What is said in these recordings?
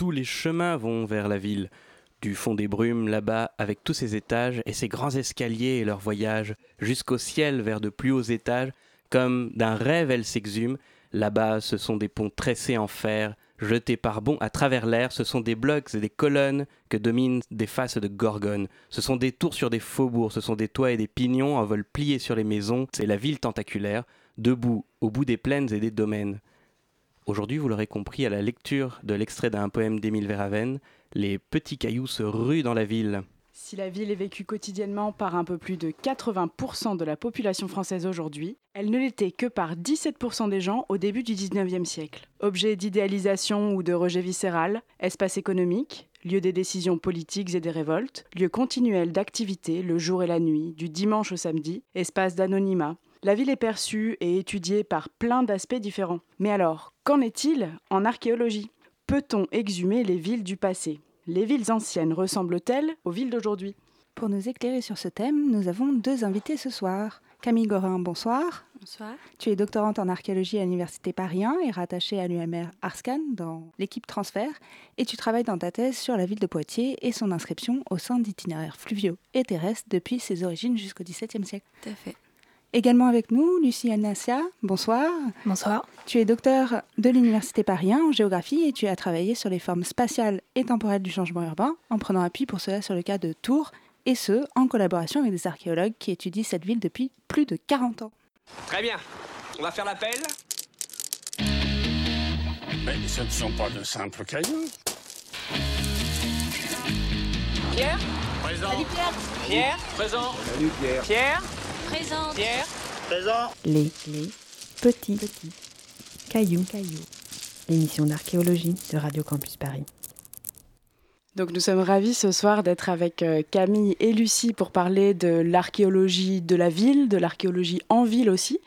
tous les chemins vont vers la ville. Du fond des brumes, là-bas, avec tous ses étages et ses grands escaliers et leurs voyages, jusqu'au ciel vers de plus hauts étages, comme d'un rêve elle s'exhume. Là-bas, ce sont des ponts tressés en fer, jetés par bonds à travers l'air, ce sont des blocs et des colonnes que dominent des faces de gorgones. Ce sont des tours sur des faubourgs, ce sont des toits et des pignons en vol pliés sur les maisons, c'est la ville tentaculaire, debout au bout des plaines et des domaines. Aujourd'hui, vous l'aurez compris à la lecture de l'extrait d'un poème d'Émile Verhaven, les petits cailloux se ruent dans la ville. Si la ville est vécue quotidiennement par un peu plus de 80% de la population française aujourd'hui, elle ne l'était que par 17% des gens au début du 19e siècle. Objet d'idéalisation ou de rejet viscéral, espace économique, lieu des décisions politiques et des révoltes, lieu continuel d'activité le jour et la nuit, du dimanche au samedi, espace d'anonymat. La ville est perçue et étudiée par plein d'aspects différents. Mais alors, qu'en est-il en archéologie? Peut-on exhumer les villes du passé? Les villes anciennes ressemblent-elles aux villes d'aujourd'hui? Pour nous éclairer sur ce thème, nous avons deux invités ce soir. Camille Gorin, bonsoir. Bonsoir. Tu es doctorante en archéologie à l'Université Paris 1 et rattachée à l'UMR Arscan dans l'équipe transfert. Et tu travailles dans ta thèse sur la ville de Poitiers et son inscription au sein d'itinéraires fluviaux et terrestres depuis ses origines jusqu'au XVIIe siècle. Tout à fait. Également avec nous, Lucie Anassia, bonsoir. Bonsoir. Tu es docteur de l'Université Paris 1 en géographie et tu as travaillé sur les formes spatiales et temporelles du changement urbain, en prenant appui pour cela sur le cas de Tours, et ce, en collaboration avec des archéologues qui étudient cette ville depuis plus de 40 ans. Très bien. On va faire l'appel. Mais ce ne sont pas de simples cailloux. Pierre? Présent. Pierre Présent Salut Pierre. Pierre? Présente. Pierre Présent. Les, les petits, petits cailloux, cailloux. L'émission d'archéologie de Radio Campus Paris. Donc nous sommes ravis ce soir d'être avec euh, Camille et Lucie pour parler de l'archéologie de la ville, de l'archéologie en ville aussi.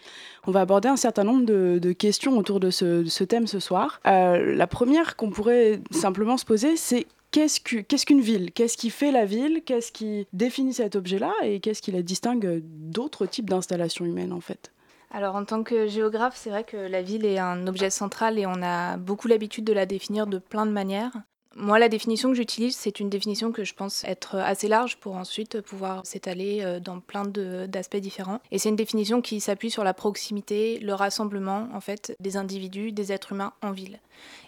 On va aborder un certain nombre de, de questions autour de ce, de ce thème ce soir. Euh, la première qu'on pourrait simplement se poser, c'est qu'est-ce qu'une ville? Qu'est-ce qui fait la ville? Qu'est-ce qui définit cet objet-là? Et qu'est-ce qui la distingue d'autres types d'installations humaines en fait? Alors en tant que géographe, c'est vrai que la ville est un objet central et on a beaucoup l'habitude de la définir de plein de manières. Moi, la définition que j'utilise, c'est une définition que je pense être assez large pour ensuite pouvoir s'étaler euh, dans plein d'aspects différents. Et c'est une définition qui s'appuie sur la proximité, le rassemblement en fait des individus, des êtres humains en ville.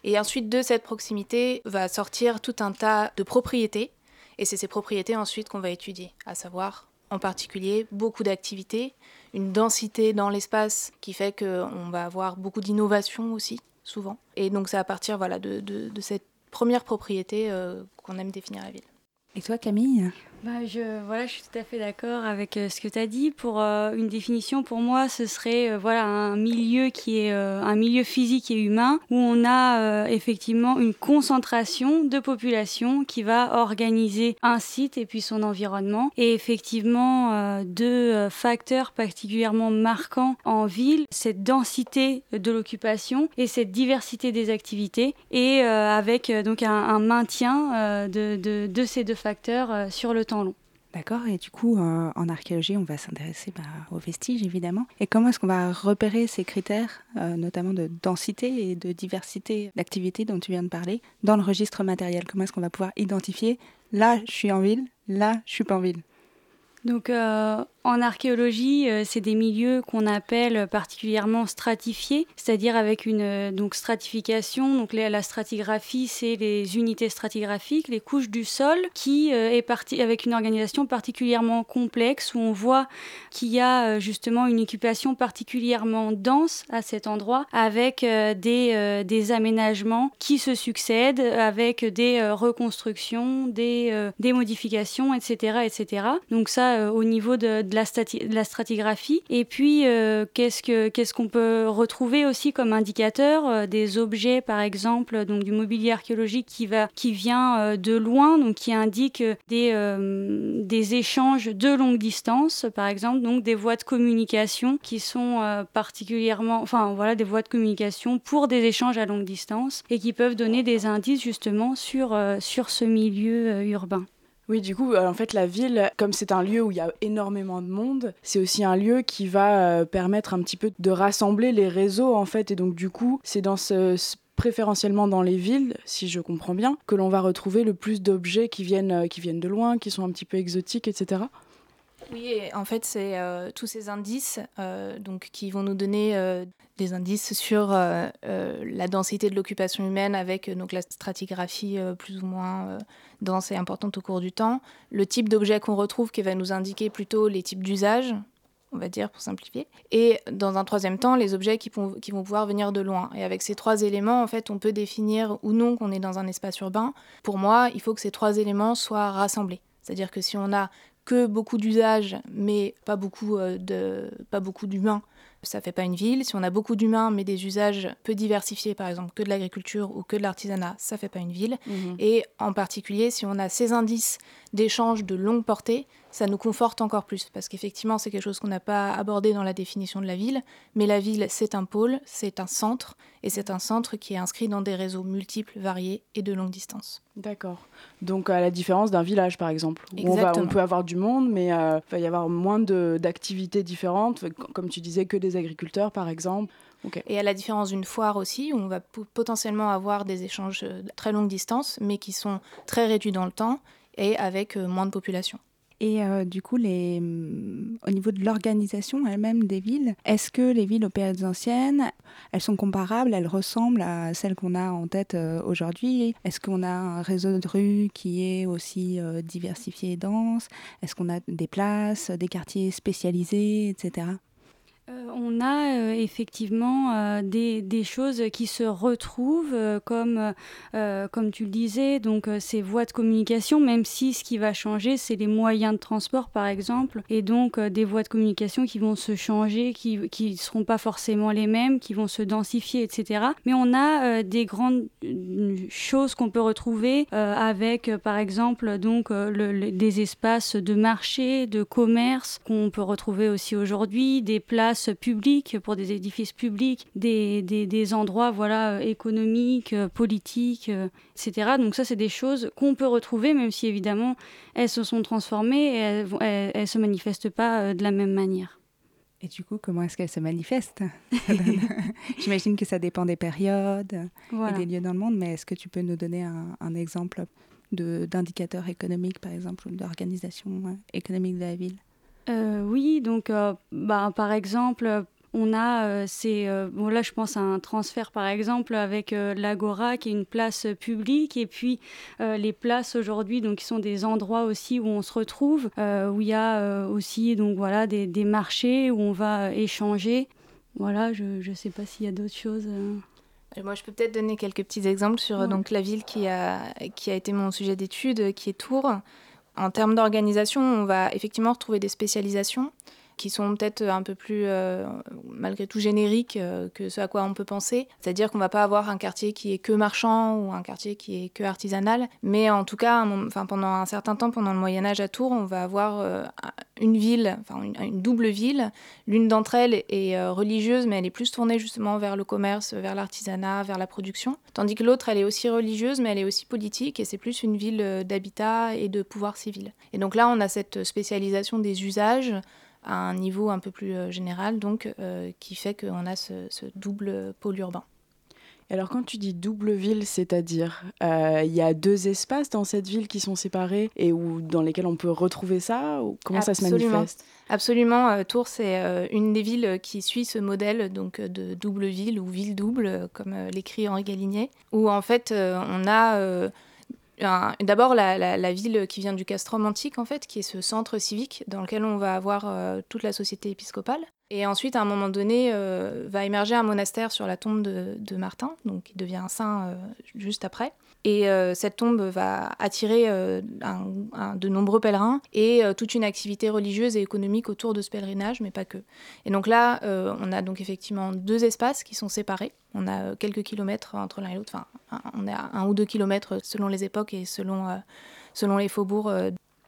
Et ensuite de cette proximité va sortir tout un tas de propriétés. Et c'est ces propriétés ensuite qu'on va étudier, à savoir en particulier beaucoup d'activités, une densité dans l'espace qui fait qu'on va avoir beaucoup d'innovation aussi, souvent. Et donc c'est à partir voilà, de- de cette première propriété euh, qu'on aime définir la ville. Et toi, Camille? Bah, je, voilà, je suis tout à fait d'accord avec euh, ce que tu as dit. Pour euh, une définition, pour moi, ce serait euh, voilà, un milieu qui est un milieu physique et humain où on a effectivement une concentration de population qui va organiser un site et puis son environnement. Et effectivement, deux facteurs particulièrement marquants en ville, cette densité de l'occupation et cette diversité des activités et avec donc un, maintien de, de- de ces deux facteurs sur le temps long. D'accord, et du coup, euh, en archéologie, on va s'intéresser bah, aux vestiges, évidemment. Et comment est-ce qu'on va repérer ces critères, euh, notamment de densité et de diversité d'activités dont tu viens de parler, dans le registre matériel? Comment est-ce qu'on va pouvoir identifier, là, je suis en ville, là, je suis pas en ville? Donc euh, en archéologie, euh, c'est des milieux qu'on appelle particulièrement stratifiés, c'est-à-dire avec une euh, donc stratification. Donc la, stratigraphie, c'est les unités stratigraphiques, les couches du sol, qui est parti avec une organisation particulièrement complexe où on voit qu'il y a justement une occupation particulièrement dense à cet endroit, avec des, des aménagements qui se succèdent, avec des reconstructions, des, des modifications, etc., etc. Donc ça, euh, au niveau de, la stratigraphie. Et puis, euh, qu'est-ce que qu'est-ce qu'on peut retrouver aussi comme indicateur euh, Des objets, par exemple, donc du mobilier archéologique qui va qui vient de loin, donc qui indique des des échanges de longue distance, par exemple, donc des voies de communication qui sont particulièrement, enfin voilà, des voies de communication pour des échanges à longue distance et qui peuvent donner des indices justement sur sur ce milieu urbain. Oui, du coup, euh, en fait, la ville, comme c'est un lieu où il y a énormément de monde, c'est aussi un lieu qui va euh, permettre un petit peu de rassembler les réseaux, en fait. Et donc, du coup, c'est dans ce, préférentiellement dans les villes, si je comprends bien, que l'on va retrouver le plus d'objets qui viennent, qui viennent de loin, qui sont un petit peu exotiques, etc. Oui, en fait, c'est euh, tous ces indices euh, donc, qui vont nous donner euh, des indices sur la densité de l'occupation humaine avec donc, la stratigraphie plus ou moins dense et importante au cours du temps, le type d'objet qu'on retrouve qui va nous indiquer plutôt les types d'usage, on va dire pour simplifier, et dans un troisième temps, les objets qui, vont pouvoir venir de loin. Et avec ces trois éléments, en fait, on peut définir ou non qu'on est dans un espace urbain. Pour moi, il faut que ces trois éléments soient rassemblés. C'est-à-dire que si on a que beaucoup d'usages, mais pas beaucoup, euh, de, pas beaucoup d'humains, ça fait pas une ville. Si on a beaucoup d'humains, mais des usages peu diversifiés, par exemple que de l'agriculture ou que de l'artisanat, ça fait pas une ville. Mhm. Et en particulier, si on a ces indices d'échange de longue portée, ça nous conforte encore plus, parce qu'effectivement, c'est quelque chose qu'on n'a pas abordé dans la définition de la ville, mais la ville, c'est un pôle, c'est un centre, et c'est un centre qui est inscrit dans des réseaux multiples, variés et de longue distance. D'accord. Donc à la différence d'un village, par exemple, où on, va, on, peut avoir du monde, mais euh, il va y avoir moins d'activités différentes, comme tu disais, que des agriculteurs, par exemple. Et à la différence d'une foire aussi, où on va potentiellement avoir des échanges de très longue distance, mais qui sont très réduits dans le temps et avec euh, moins de population. Et euh, du coup, les, au niveau de l'organisation elle-même des villes, est-ce que les villes aux périodes anciennes, elles sont comparables, elles ressemblent à celles qu'on a en tête euh, aujourd'hui? Est-ce qu'on a un réseau de rues qui est aussi euh, diversifié et dense? Est-ce qu'on a des places, des quartiers spécialisés, etc. Euh, on a euh, effectivement euh, des, choses qui se retrouvent comme, comme tu le disais, donc ces voies de communication, même si ce qui va changer, c'est les moyens de transport par exemple, et donc des voies de communication qui vont se changer, qui ne seront pas forcément les mêmes, qui vont se densifier, etc. Mais on a des grandes choses qu'on peut retrouver avec par exemple donc des espaces de marché, de commerce qu'on peut retrouver aussi aujourd'hui, des places publiques, pour des édifices publics, des, des, endroits voilà, économiques, euh, politiques, euh, etc. Donc ça, c'est des choses qu'on peut retrouver, même si évidemment, elles se sont transformées et elles ne se manifestent pas euh, de la même manière. Et du coup, comment est-ce qu'elles se manifestent J'imagine que ça dépend des périodes et des lieux dans le monde, mais est-ce que tu peux nous donner un, un exemple d'indicateurs économiques, par exemple, ou d'organisation économique de la ville? Euh, oui, donc euh, bah, par exemple, on a, euh, c'est, bon là je pense à un transfert par exemple avec l'Agora qui est une place publique et puis les places aujourd'hui donc qui sont des endroits aussi où on se retrouve, où il y a aussi donc voilà des, des, marchés où on va échanger. Voilà, je ne sais pas s'il y a d'autres choses. Moi, je peux peut-être donner quelques petits exemples sur donc la ville qui a, qui a été mon sujet d'étude, qui est Tours. En termes d'organisation, on va effectivement retrouver des spécialisations qui sont peut-être un peu plus, euh, malgré tout, génériques euh, que ce à quoi on peut penser. C'est-à-dire qu'on ne va pas avoir un quartier qui est que marchand ou un quartier qui est que artisanal. Mais en tout cas, pendant un certain temps, pendant le Moyen Âge à Tours, on va avoir euh, une ville, enfin une, double ville. L'une d'entre elles est religieuse, mais elle est plus tournée justement vers le commerce, vers l'artisanat, vers la production. Tandis que l'autre, elle est aussi religieuse, mais elle est aussi politique, et c'est plus une ville d'habitat et de pouvoir civil. Et donc là, on a cette spécialisation des usages à un niveau un peu plus euh, général, donc euh, qui fait qu'on a ce, double pôle urbain. Alors quand tu dis double ville, c'est-à-dire euh, il y a deux espaces dans cette ville qui sont séparés et où, dans lesquels on peut retrouver ça ou Comment ça se manifeste? Absolument. Tours, c'est une des villes qui suit ce modèle donc de double ville ou ville double, comme l'écrit Henri Galignet, où en fait on a D'abord, la, ville qui vient du castrum antique, en fait, qui est ce centre civique dans lequel on va avoir euh, toute la société épiscopale. Et ensuite, à un moment donné, euh, va émerger un monastère sur la tombe de, Martin, donc qui devient un saint euh, juste après. Et euh, cette tombe va attirer euh, de nombreux pèlerins et euh, toute une activité religieuse et économique autour de ce pèlerinage, mais pas que. Et donc là, on a donc effectivement deux espaces qui sont séparés. On a quelques kilomètres entre l'un et l'autre, enfin, on à un ou deux kilomètres selon les époques et selon, selon les faubourgs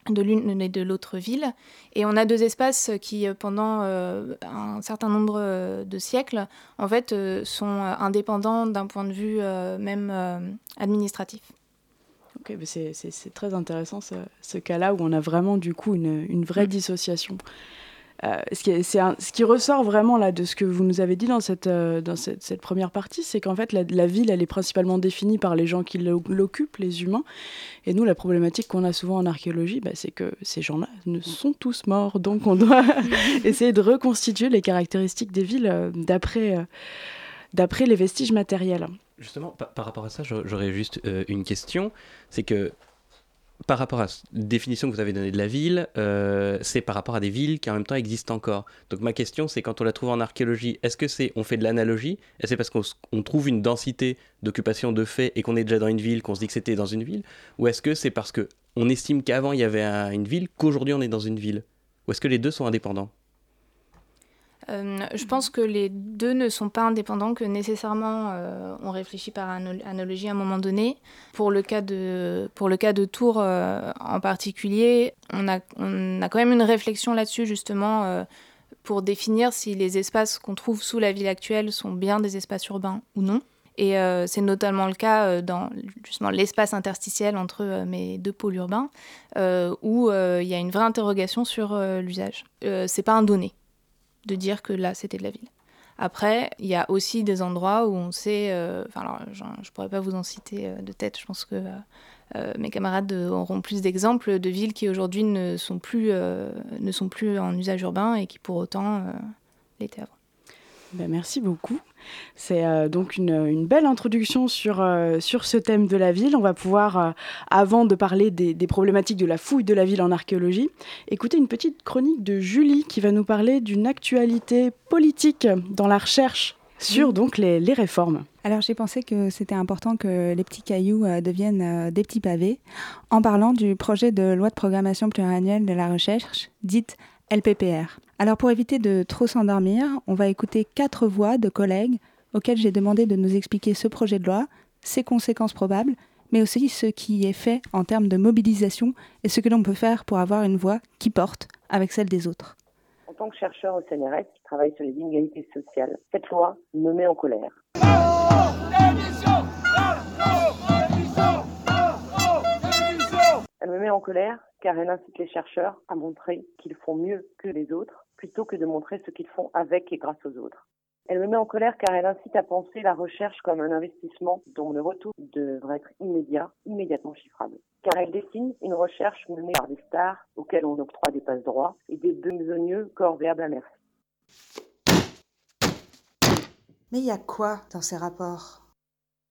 de l'une et de l'autre ville. Et on a deux espaces qui, euh, pendant euh, un certain nombre euh, de siècles, en fait, sont indépendants d'un point de vue même administratif. Ok, c'est très intéressant ce, cas-là où on a vraiment du coup une, une vraie mm. dissociation. Euh, ce, qui ce, qui ressort vraiment là de ce que vous nous avez dit dans cette, euh, dans cette, première partie, c'est qu'en fait la, ville, elle est principalement définie par les gens qui l'occupent, les humains. Et nous, la problématique qu'on a souvent en archéologie, bah, c'est que ces gens-là ne sont tous morts. Donc on doit essayer de reconstituer les caractéristiques des villes euh, d'après d'après les vestiges matériels. Justement, par, rapport à ça, j'aurais juste une question. C'est que par rapport à la définition que vous avez donnée de la ville, euh, c'est par rapport à des villes qui en même temps existent encore. Donc ma question, c'est quand on la trouve en archéologie, est-ce que c'est on fait de l'analogie? Est-ce c'est parce qu'on trouve une densité d'occupation de fait et qu'on est déjà dans une ville qu'on se dit que c'était dans une ville? Ou est-ce que c'est parce que on estime qu'avant il y avait une ville qu'aujourd'hui on est dans une ville? Ou est-ce que les deux sont indépendants? Euh, je pense que les deux ne sont pas indépendants, que nécessairement euh, on réfléchit par analogie à un moment donné. Pour le cas de, pour le cas de Tours euh, en particulier, on a, on a quand même une réflexion là-dessus justement pour définir si les espaces qu'on trouve sous la ville actuelle sont bien des espaces urbains ou non. Et c'est notamment le cas dans justement l'espace interstitiel entre mes deux pôles urbains, où il y a une vraie interrogation sur l'usage. c'est pas un donné de dire que là, c'était de la ville. Après, il y a aussi des endroits où on sait, euh, enfin je ne pourrais pas vous en citer euh, de tête, je pense que euh, mes camarades auront plus d'exemples de villes qui aujourd'hui ne, ne sont plus en usage urbain et qui pour autant l'étaient avant. Ben, merci beaucoup. C'est euh, donc une, belle introduction sur, euh, sur ce thème de la ville. On va pouvoir, euh, avant de parler des, problématiques de la fouille de la ville en archéologie, écouter une petite chronique de Julie qui va nous parler d'une actualité politique dans la recherche sur donc les, les réformes. Alors j'ai pensé que c'était important que les petits cailloux deviennent des petits pavés en parlant du projet de loi de programmation pluriannuelle de la recherche, dite LPPR. Alors pour éviter de trop s'endormir, on va écouter quatre voix de collègues auxquels j'ai demandé de nous expliquer ce projet de loi, ses conséquences probables, mais aussi ce qui est fait en termes de mobilisation et ce que l'on peut faire pour avoir une voix qui porte avec celle des autres. En tant que chercheur au CNRS qui travaille sur les inégalités sociales, cette loi me met en colère. Elle me met en colère car elle incite les chercheurs à montrer qu'ils font mieux que les autres plutôt que de montrer ce qu'ils font avec et grâce aux autres. Elle me met en colère car elle incite à penser la recherche comme un investissement dont le retour devrait être immédiat, immédiatement chiffrable. Car elle dessine une recherche menée par des stars auxquelles on octroie des passe droits et des besogneux corvéables à merci. Mais il y a quoi dans ces rapports?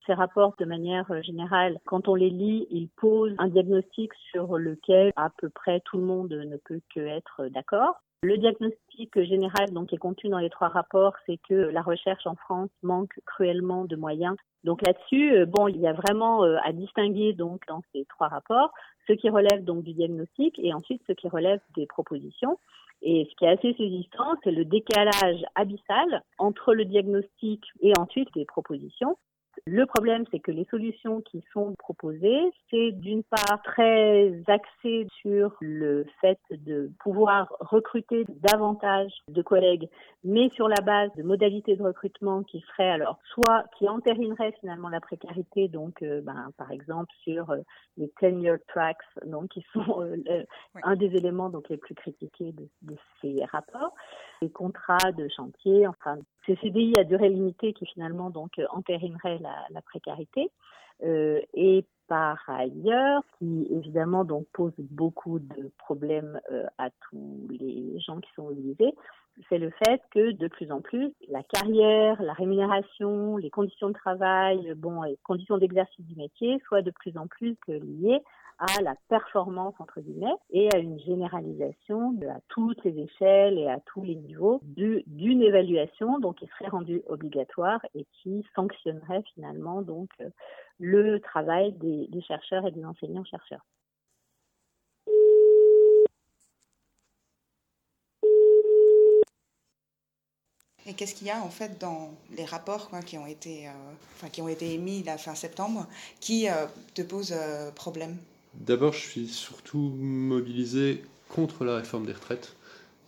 Ces rapports, de manière euh, générale, quand on les lit, ils posent un diagnostic sur lequel à peu près tout le monde ne peut que être d'accord. Le diagnostic général donc, est contenu dans les trois rapports, c'est que la recherche en France manque cruellement de moyens. Donc là-dessus, euh, bon, il y a vraiment euh, à distinguer donc dans ces trois rapports ce qui relève donc du diagnostic et ensuite ce qui relève des propositions. Et ce qui est assez saisissant, c'est le décalage abyssal entre le diagnostic et ensuite les propositions. Le problème, c'est que les solutions qui sont proposées, c'est d'une part très axé sur le fait de pouvoir recruter davantage de collègues, mais sur la base de modalités de recrutement qui seraient alors soit qui entérineraient finalement la précarité, donc euh, ben, par exemple sur euh, les tenure tracks, donc qui sont euh, un des éléments donc les plus critiqués de, de ces rapports, les contrats de chantier, enfin ces CDI à durée limitée qui finalement donc entérineraient la, la précarité. Euh, et par ailleurs, qui évidemment donc pose beaucoup de problèmes euh, à tous les gens qui sont mobilisés, c'est le fait que de plus en plus, la carrière, la rémunération, les conditions de travail, bon, les conditions d'exercice du métier soient de plus en plus liées à la performance entre guillemets et à une généralisation à toutes les échelles et à tous les niveaux d'une évaluation donc qui serait rendue obligatoire et qui sanctionnerait finalement donc le travail des chercheurs et des enseignants chercheurs. Et qu'est-ce qu'il y a en fait dans les rapports qui, ont été, euh, enfin, qui ont été émis la fin septembre qui euh, te posent problème? D'abord, je suis surtout mobilisé contre la réforme des retraites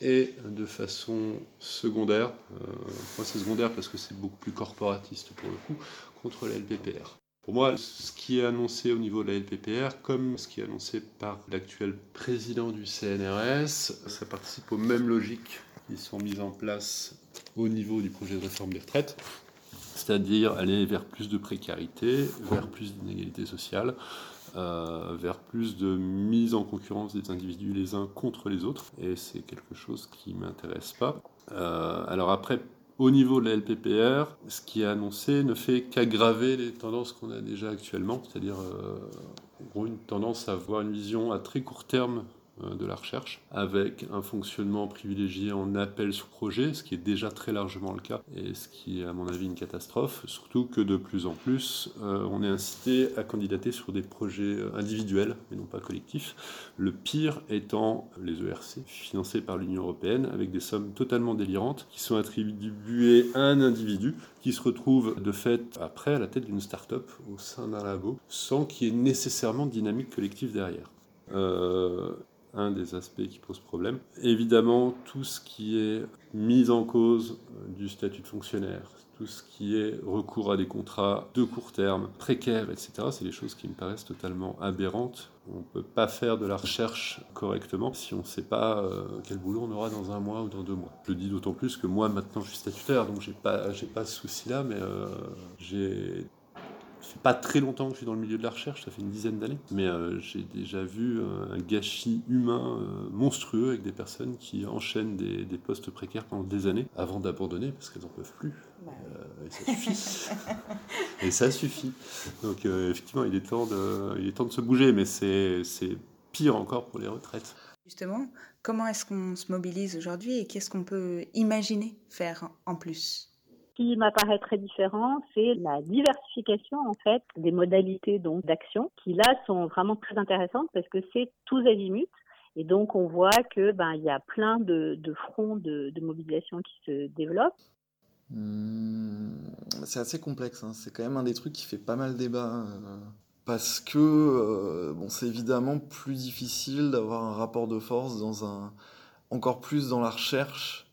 et de façon secondaire, euh, moi c'est secondaire parce que c'est beaucoup plus corporatiste pour le coup, contre la LPPR. Pour moi, ce qui est annoncé au niveau de la LPPR, comme ce qui est annoncé par l'actuel président du CNRS, ça participe aux mêmes logiques qui sont mises en place au niveau du projet de réforme des retraites, c'est-à-dire aller vers plus de précarité, vers plus d'inégalité sociale, euh, vers plus de mise en concurrence des individus les uns contre les autres, et c'est quelque chose qui m'intéresse pas. Euh, alors après, au niveau de la LPPR, ce qui est annoncé ne fait qu'aggraver les tendances qu'on a déjà actuellement, c'est-à-dire euh, une tendance à avoir une vision à très court terme de la recherche, avec un fonctionnement privilégié en appel sur projet, ce qui est déjà très largement le cas, et ce qui est à mon avis une catastrophe, surtout que de plus en plus, euh, on est incité à candidater sur des projets euh, individuels, et non pas collectifs, le pire étant les ERC, financés par l'Union européenne, avec des sommes totalement délirantes, qui sont attribuées à un individu, qui se retrouve de fait après à la tête d'une start-up au sein d'un labo, sans qu'il y ait nécessairement de dynamique collective derrière. Euh, un des aspects qui pose problème. Évidemment, tout ce qui est mise en cause euh, du statut de fonctionnaire, tout ce qui est recours à des contrats de court terme, précaires, etc., c'est des choses qui me paraissent totalement aberrantes. On ne peut pas faire de la recherche correctement si on ne sait pas euh, quel boulot on aura dans un mois ou dans deux mois. Je le dis d'autant plus que moi, maintenant, je suis statutaire, donc j'ai pas, j'ai pas ce souci-là, mais euh, j'ai fait pas très longtemps que je suis dans le milieu de la recherche, ça fait une dizaine d'années, mais euh, j'ai déjà vu un gâchis humain euh, monstrueux avec des personnes qui enchaînent des, postes précaires pendant des années avant d'abandonner parce qu'elles n'en peuvent plus. Euh, et ça suffit. et ça suffit. Donc effectivement, il est, temps de, il est temps de se bouger, mais c'est pire encore pour les retraites. Justement, comment est-ce qu'on se mobilise aujourd'hui et qu'est-ce qu'on peut imaginer faire en plus? Qui m'apparaît très différent, c'est la diversification en fait des modalités donc d'action qui là sont vraiment très intéressantes parce que c'est tous azimuts et donc on voit que ben il y a plein de, fronts de, mobilisation qui se développent. Mmh, c'est assez complexe, hein. c'est quand même un des trucs qui fait pas mal débat. Euh, parce que euh, bon, c'est évidemment plus difficile d'avoir un rapport de force dans un encore plus dans la recherche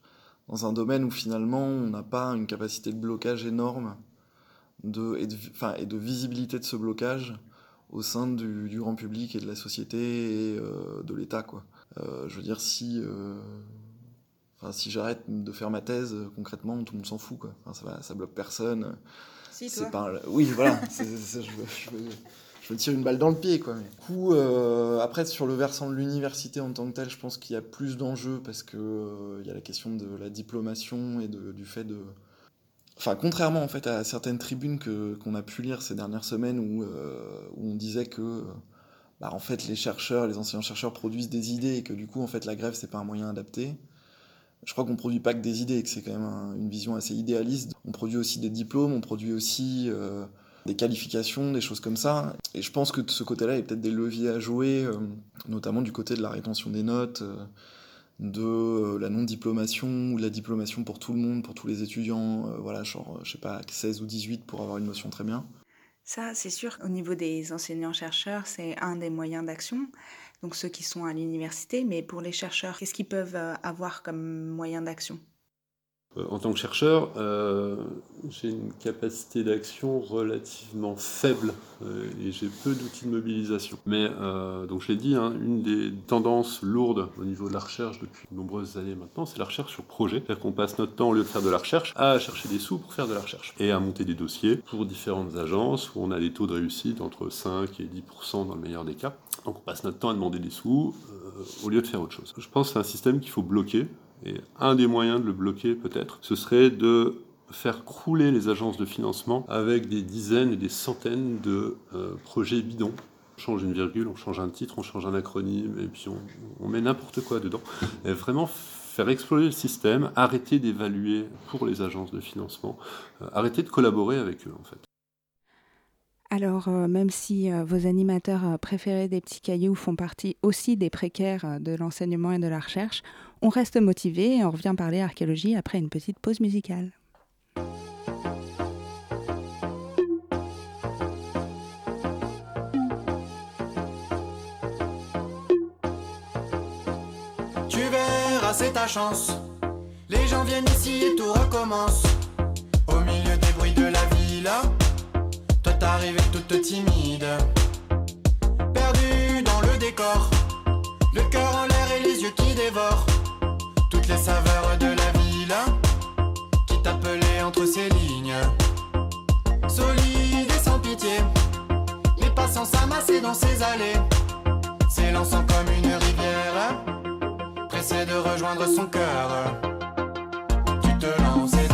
dans un domaine où finalement on n'a pas une capacité de blocage énorme de, et, de, enfin, et de visibilité de ce blocage au sein du, du grand public et de la société et euh, de l'État. Quoi. Euh, je veux dire, si, euh, enfin, si j'arrête de faire ma thèse, concrètement, tout le monde s'en fout. Quoi. Enfin, ça, ça bloque personne. Si, toi. Pas, oui, voilà. je, veux, je me tire une balle dans le pied, quoi. Du coup, euh, après, sur le versant de l'université en tant que tel, je pense qu'il y a plus d'enjeux parce que euh, y a la question de la diplomation et du fait de. Enfin, contrairement en fait à certaines tribunes qu'on a pu lire ces dernières semaines où, euh, on disait que bah, en fait les chercheurs, les enseignants chercheurs produisent des idées et que du coup en fait la grève c'est pas un moyen adapté. Je crois qu'on produit pas que des idées, que c'est quand même une vision assez idéaliste. On produit aussi des diplômes, on produit aussi des qualifications, des choses comme ça. Et je pense que de ce côté-là, il y a peut-être des leviers à jouer, euh, notamment du côté de la rétention des notes, euh, de euh, la non-diplomation ou de la diplomation pour tout le monde, pour tous les étudiants, voilà, genre, je sais pas, 16 ou 18 pour avoir une notion très bien. Ça, c'est sûr, au niveau des enseignants-chercheurs, c'est un des moyens d'action. Donc ceux qui sont à l'université, mais pour les chercheurs, qu'est-ce qu'ils peuvent avoir comme moyen d'action? En tant que chercheur, euh, j'ai une capacité d'action relativement faible euh, et j'ai peu d'outils de mobilisation. Mais donc je l'ai dit, hein, une des tendances lourdes au niveau de la recherche depuis de nombreuses années maintenant, c'est la recherche sur projet. C'est-à-dire qu'on passe notre temps au lieu de faire de la recherche à chercher des sous pour faire de la recherche et à monter des dossiers pour différentes agences où on a des taux de réussite entre 5 et 10% dans le meilleur des cas. Donc on passe notre temps à demander des sous au lieu de faire autre chose. Je pense que c'est un système qu'il faut bloquer et un des moyens de le bloquer peut-être, ce serait de faire crouler les agences de financement avec des dizaines et des centaines de euh, projets bidons. On change une virgule, on change un titre, on change un acronyme, et puis on, met n'importe quoi dedans. Et vraiment faire exploser le système, arrêter d'évaluer pour les agences de financement, euh, arrêter de collaborer avec eux en fait. Alors, euh, même si vos animateurs préférés des petits cailloux font partie aussi des précaires de l'enseignement et de la recherche, on reste motivé et on revient parler archéologie après une petite pause musicale. Tu verras, c'est ta chance. Les gens viennent ici et tout recommence. Au milieu des bruits de la ville, toi t'arrives toute timide. Perdu dans le décor, le cœur en l'air et les yeux qui dévorent les saveurs de la ville hein, qui t'appelait entre ses lignes. Solide et sans pitié, les passants s'amassaient dans ses allées, s'élançant comme une rivière, pressé de rejoindre son cœur. Tu te lances.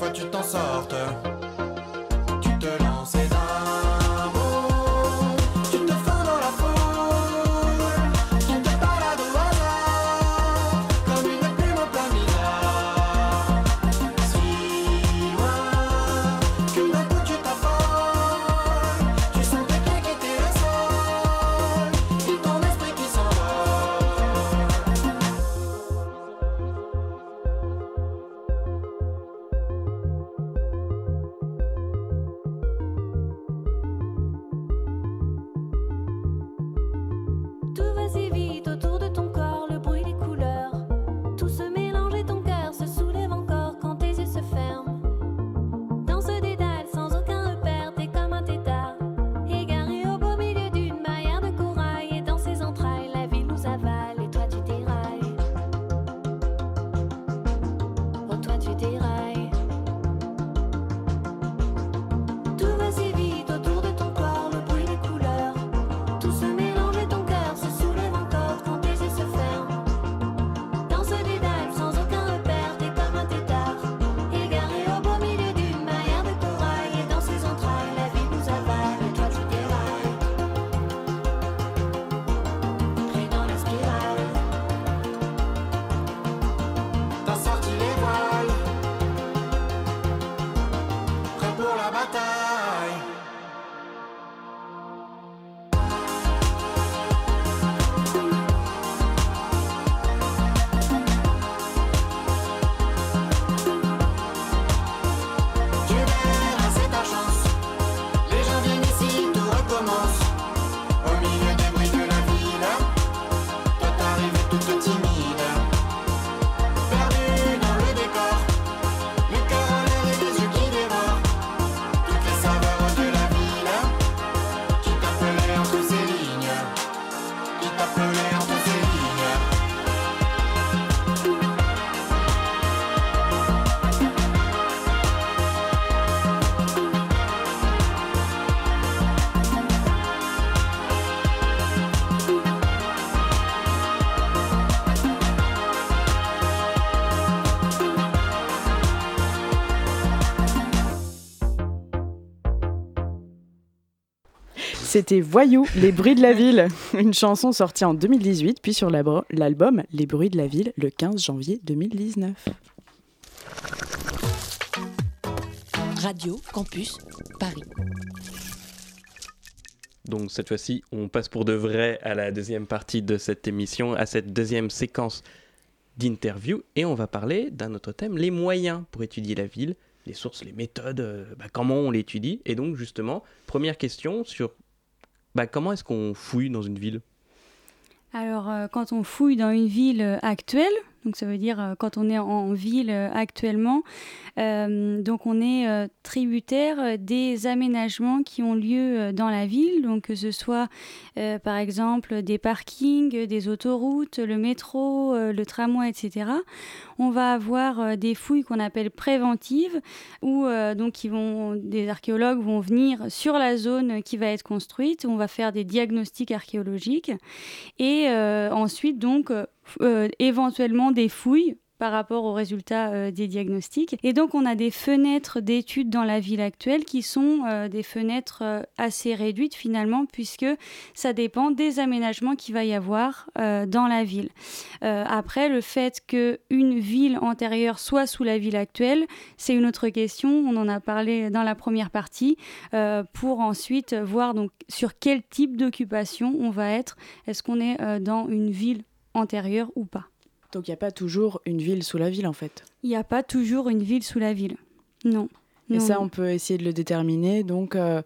faut que tu t'en então sortes. C'était Voyou, Les bruits de la ville, une chanson sortie en 2018, puis sur l'album Les bruits de la ville le 15 janvier 2019. Radio Campus Paris. Donc cette fois-ci, on passe pour de vrai à la deuxième partie de cette émission, à cette deuxième séquence d'interview, et on va parler d'un autre thème, les moyens pour étudier la ville, les sources, les méthodes, euh, bah, comment on l'étudie. Et donc justement, première question sur bah, comment est-ce qu'on fouille dans une ville? Alors, euh, quand on fouille dans une ville euh, actuelle, donc ça veut dire euh, quand on est en, ville euh, actuellement, euh, donc on est tributaire des aménagements qui ont lieu dans la ville, donc que ce soit par exemple des parkings, des autoroutes, le métro, le tramway, etc. On va avoir des fouilles qu'on appelle préventives, où donc qui vont, des archéologues vont venir sur la zone qui va être construite, on va faire des diagnostics archéologiques. Et ensuite donc euh, éventuellement des fouilles par rapport aux résultats euh, des diagnostics. Et donc on a des fenêtres d'études dans la ville actuelle qui sont euh, des fenêtres assez réduites finalement puisque ça dépend des aménagements qu'il va y avoir dans la ville. après, le fait qu'une ville antérieure soit sous la ville actuelle, c'est une autre question. On en a parlé dans la première partie pour ensuite voir donc sur quel type d'occupation on va être. Est-ce qu'on est dans une ville antérieure ou pas donc il n'y a pas toujours une ville sous la ville en fait. Il n'y a pas toujours une ville sous la ville. Non. Et ça, on peut essayer de le déterminer. Donc, euh,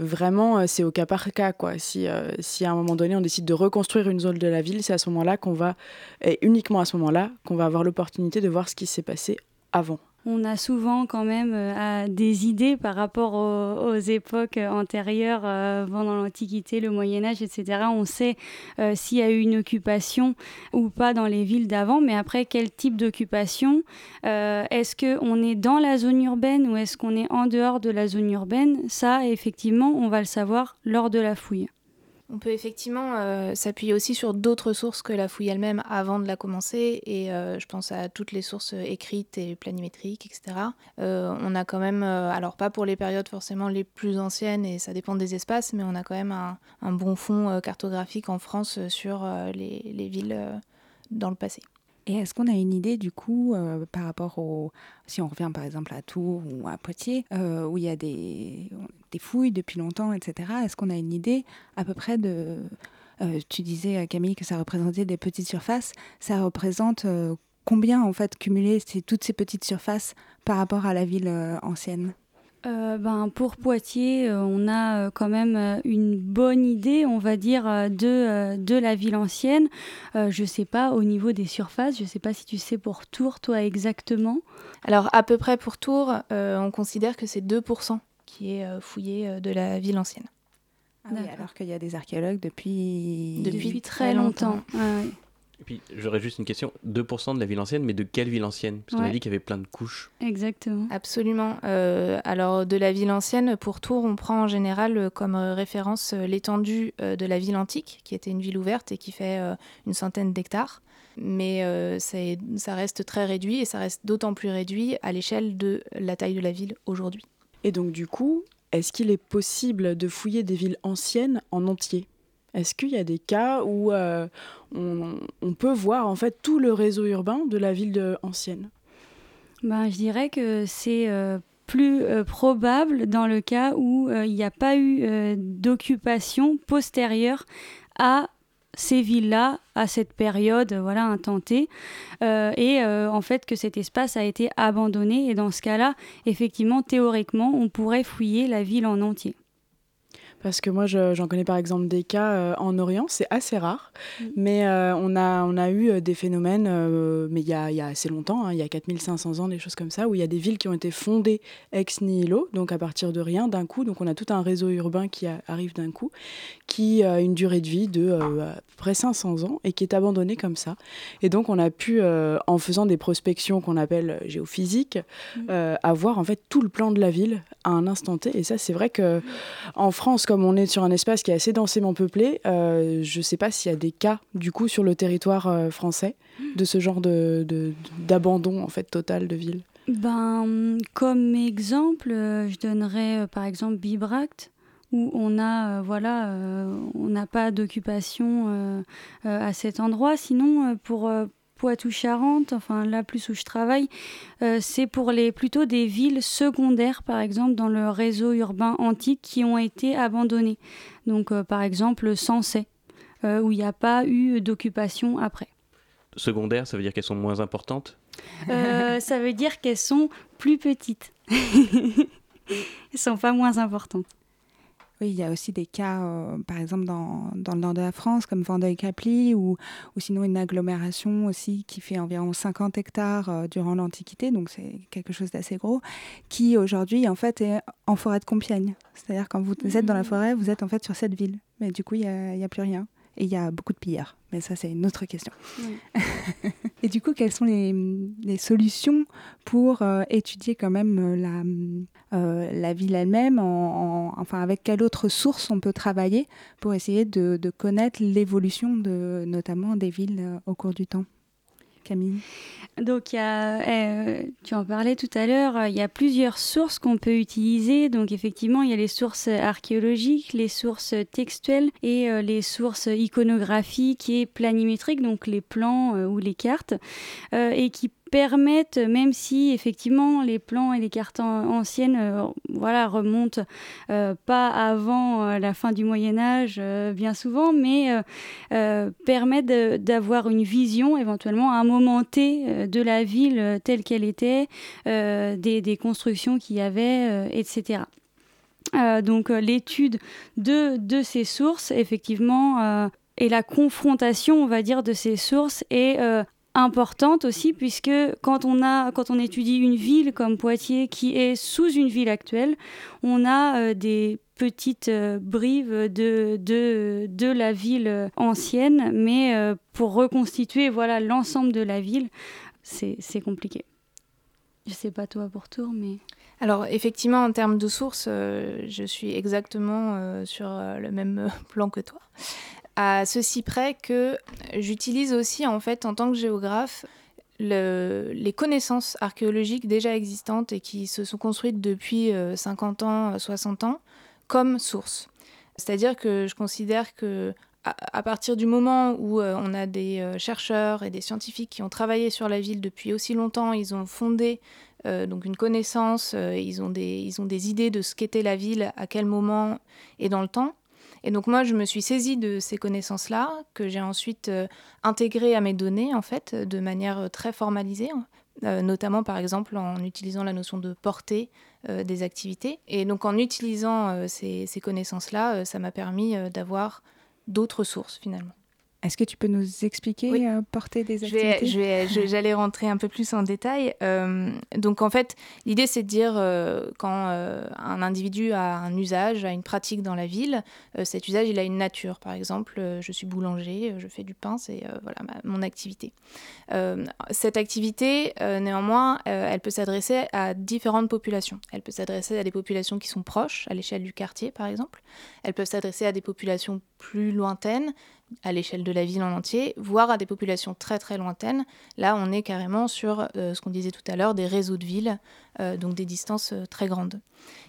vraiment, euh, c'est au cas par cas. Quoi. Si, euh, si à un moment donné, on décide de reconstruire une zone de la ville, c'est à ce moment-là qu'on va, et uniquement à ce moment-là, qu'on va avoir l'opportunité de voir ce qui s'est passé avant on a souvent quand même euh, des idées par rapport aux, époques antérieures, euh, pendant l'Antiquité, le Moyen Âge, etc. On sait euh, s'il y a eu une occupation ou pas dans les villes d'avant, mais après, quel type d'occupation Est-ce qu'on est dans la zone urbaine ou est-ce qu'on est en dehors de la zone urbaine? Ça, effectivement, on va le savoir lors de la fouille. On peut effectivement euh, s'appuyer aussi sur d'autres sources que la fouille elle-même avant de la commencer, et euh, je pense à toutes les sources écrites et planimétriques, etc. Euh, on a quand même, alors pas pour les périodes forcément les plus anciennes, et ça dépend des espaces, mais on a quand même un, bon fond cartographique en France sur les villes dans le passé. Et est-ce qu'on a une idée du coup euh, par rapport au... Si on revient par exemple à Tours ou à Poitiers, euh, où il y a des, fouilles depuis longtemps, etc. Est-ce qu'on a une idée à peu près de... Euh, tu disais Camille que ça représentait des petites surfaces. Ça représente combien en fait cumulé toutes ces petites surfaces par rapport à la ville ancienne? Euh, ben, Pour Poitiers, euh, on a euh, quand même une bonne idée, on va dire, de, de la ville ancienne. je ne sais pas, au niveau des surfaces, je ne sais pas si tu sais pour Tours, toi exactement. Alors, à peu près pour Tours, on considère que c'est 2% qui est fouillé de la ville ancienne. Ah alors qu'il y a des archéologues depuis, depuis, très longtemps. Et puis j'aurais juste une question 2% de la ville ancienne, mais de quelle ville ancienne? Parce qu'on a dit qu'il y avait plein de couches. Exactement. Absolument. Euh, alors de la ville ancienne, pour Tours, on prend en général euh, comme euh, référence l'étendue de la ville antique, qui était une ville ouverte et qui fait une centaine d'hectares. Mais ça reste très réduit et ça reste d'autant plus réduit à l'échelle de la taille de la ville aujourd'hui. Et donc du coup, est-ce qu'il est possible de fouiller des villes anciennes en entier? Est-ce qu'il y a des cas où euh, on, peut voir en fait tout le réseau urbain de la ville de, ancienne? Ben, Je dirais que c'est euh, plus euh, probable dans le cas où il n'y a pas eu d'occupation postérieure à ces villes-là à cette période voilà intentée. Et en fait que cet espace a été abandonné. Et dans ce cas-là effectivement théoriquement on pourrait fouiller la ville en entier parce que moi j'en connais par exemple des cas euh, en Orient, c'est assez rare, mm. mais euh, on, a, on a eu euh, des phénomènes, mais il y a, y a, assez longtemps, hein, il y a 4500 ans, des choses comme ça, où il y a des villes qui ont été fondées ex nihilo, donc à partir de rien, d'un coup, donc on a tout un réseau urbain qui arrive d'un coup, qui a une durée de vie de à peu près 500 ans et qui est abandonné comme ça. Et donc on a pu, en faisant des prospections qu'on appelle géophysiques, mm. avoir en fait tout le plan de la ville à un instant T. Et ça c'est vrai que en France, comme on est sur un espace qui est assez densément peuplé, euh, je ne sais pas s'il y a des cas, du coup, sur le territoire euh, français, de ce genre d'abandon, de, en fait, total de ville. Ben, comme exemple, euh, je donnerais par exemple Bibract, où on a, voilà, on n'a pas d'occupation à cet endroit. Sinon, pour Poitou-Charentes, enfin là plus où je travaille, euh, c'est pour les plutôt des villes secondaires, par exemple, dans le réseau urbain antique qui ont été abandonnées. Donc euh, par exemple Sensé, euh, où il n'y a pas eu d'occupation après. Secondaires, ça veut dire qu'elles sont moins importantes? Ça veut dire qu'elles sont plus petites. Elles sont pas moins importantes. Oui, il y a aussi des cas, euh, par exemple dans, dans, le nord de la France, comme Vendeuil-Caply, ou, ou sinon une agglomération aussi qui fait environ 50 hectares euh, durant l'Antiquité, donc c'est quelque chose d'assez gros, qui aujourd'hui en fait est en forêt de Compiègne. C'est-à-dire quand vous êtes dans la mmh. forêt, vous êtes en fait sur cette ville, mais du coup il n'y a, a, plus rien. Et il y a beaucoup de pilleurs. Mais ça, c'est une autre question. et du coup, quelles sont les, les solutions pour euh, étudier quand même euh, la, euh, la ville elle-même en, Enfin, avec quelle autre source on peut travailler pour essayer de, de connaître l'évolution de, notamment des villes au cours du temps? Camille donc, euh, tu en parlais tout à l'heure, euh, il y a plusieurs sources qu'on peut utiliser. Donc, effectivement, il y a les sources archéologiques, les sources textuelles et euh, les sources iconographiques et planimétriques, donc les plans ou les cartes, et qui permettent, même si effectivement les plans et les cartes anciennes euh, voilà, remontent euh, pas avant euh, la fin du Moyen Âge bien souvent, mais permettent d'avoir une vision éventuellement à un moment T de la ville telle qu'elle était, des, constructions qu'il y avait, etc. donc l'étude de, de, ces sources, effectivement, et la confrontation, on va dire, de ces sources est importante aussi puisque quand on a quand on étudie une ville comme Poitiers qui est sous une ville actuelle, on a euh, des petites euh, brives de, de, de, la ville ancienne, mais euh, pour reconstituer voilà l'ensemble de la ville, c'est compliqué. Je sais pas toi pour tour, mais... Alors effectivement, en termes de sources, je suis exactement sur le même plan que toi à ceci près que j'utilise aussi en fait en tant que géographe les connaissances archéologiques déjà existantes et qui se sont construites depuis 50 euh, ans, 60 ans, comme source. C'est-à-dire que je considère que à, partir du moment où euh, on a des euh, chercheurs et des scientifiques qui ont travaillé sur la ville depuis aussi longtemps, ils ont fondé donc une connaissance, ils, ont des, ils ont des idées de ce qu'était la ville, à quel moment et dans le temps. Et donc moi, je me suis saisie de ces connaissances-là, que j'ai ensuite euh, intégrées à mes données, en fait, de manière euh, très formalisée, hein. euh, notamment par exemple en utilisant la notion de portée des activités. Et donc en utilisant ces, ces connaissances-là, ça m'a permis d'avoir d'autres sources finalement. Est-ce que tu peux nous expliquer euh, porter des activités je vais, J'allais rentrer un peu plus en détail. Euh, donc en fait, l'idée c'est de dire euh, quand un individu a un usage, a une pratique dans la ville, cet usage il a une nature. Par exemple, je suis boulanger, je fais du pain, c'est voilà mon activité. cette activité, néanmoins, elle peut s'adresser à différentes populations. Elle peut s'adresser à des populations qui sont proches, à l'échelle du quartier par exemple. Elle peut s'adresser à des populations plus lointaines à l'échelle de la ville en entier, voire à des populations très très lointaines. Là, on est carrément sur euh, ce qu'on disait tout à l'heure, des réseaux de villes, euh, donc des distances euh, très grandes.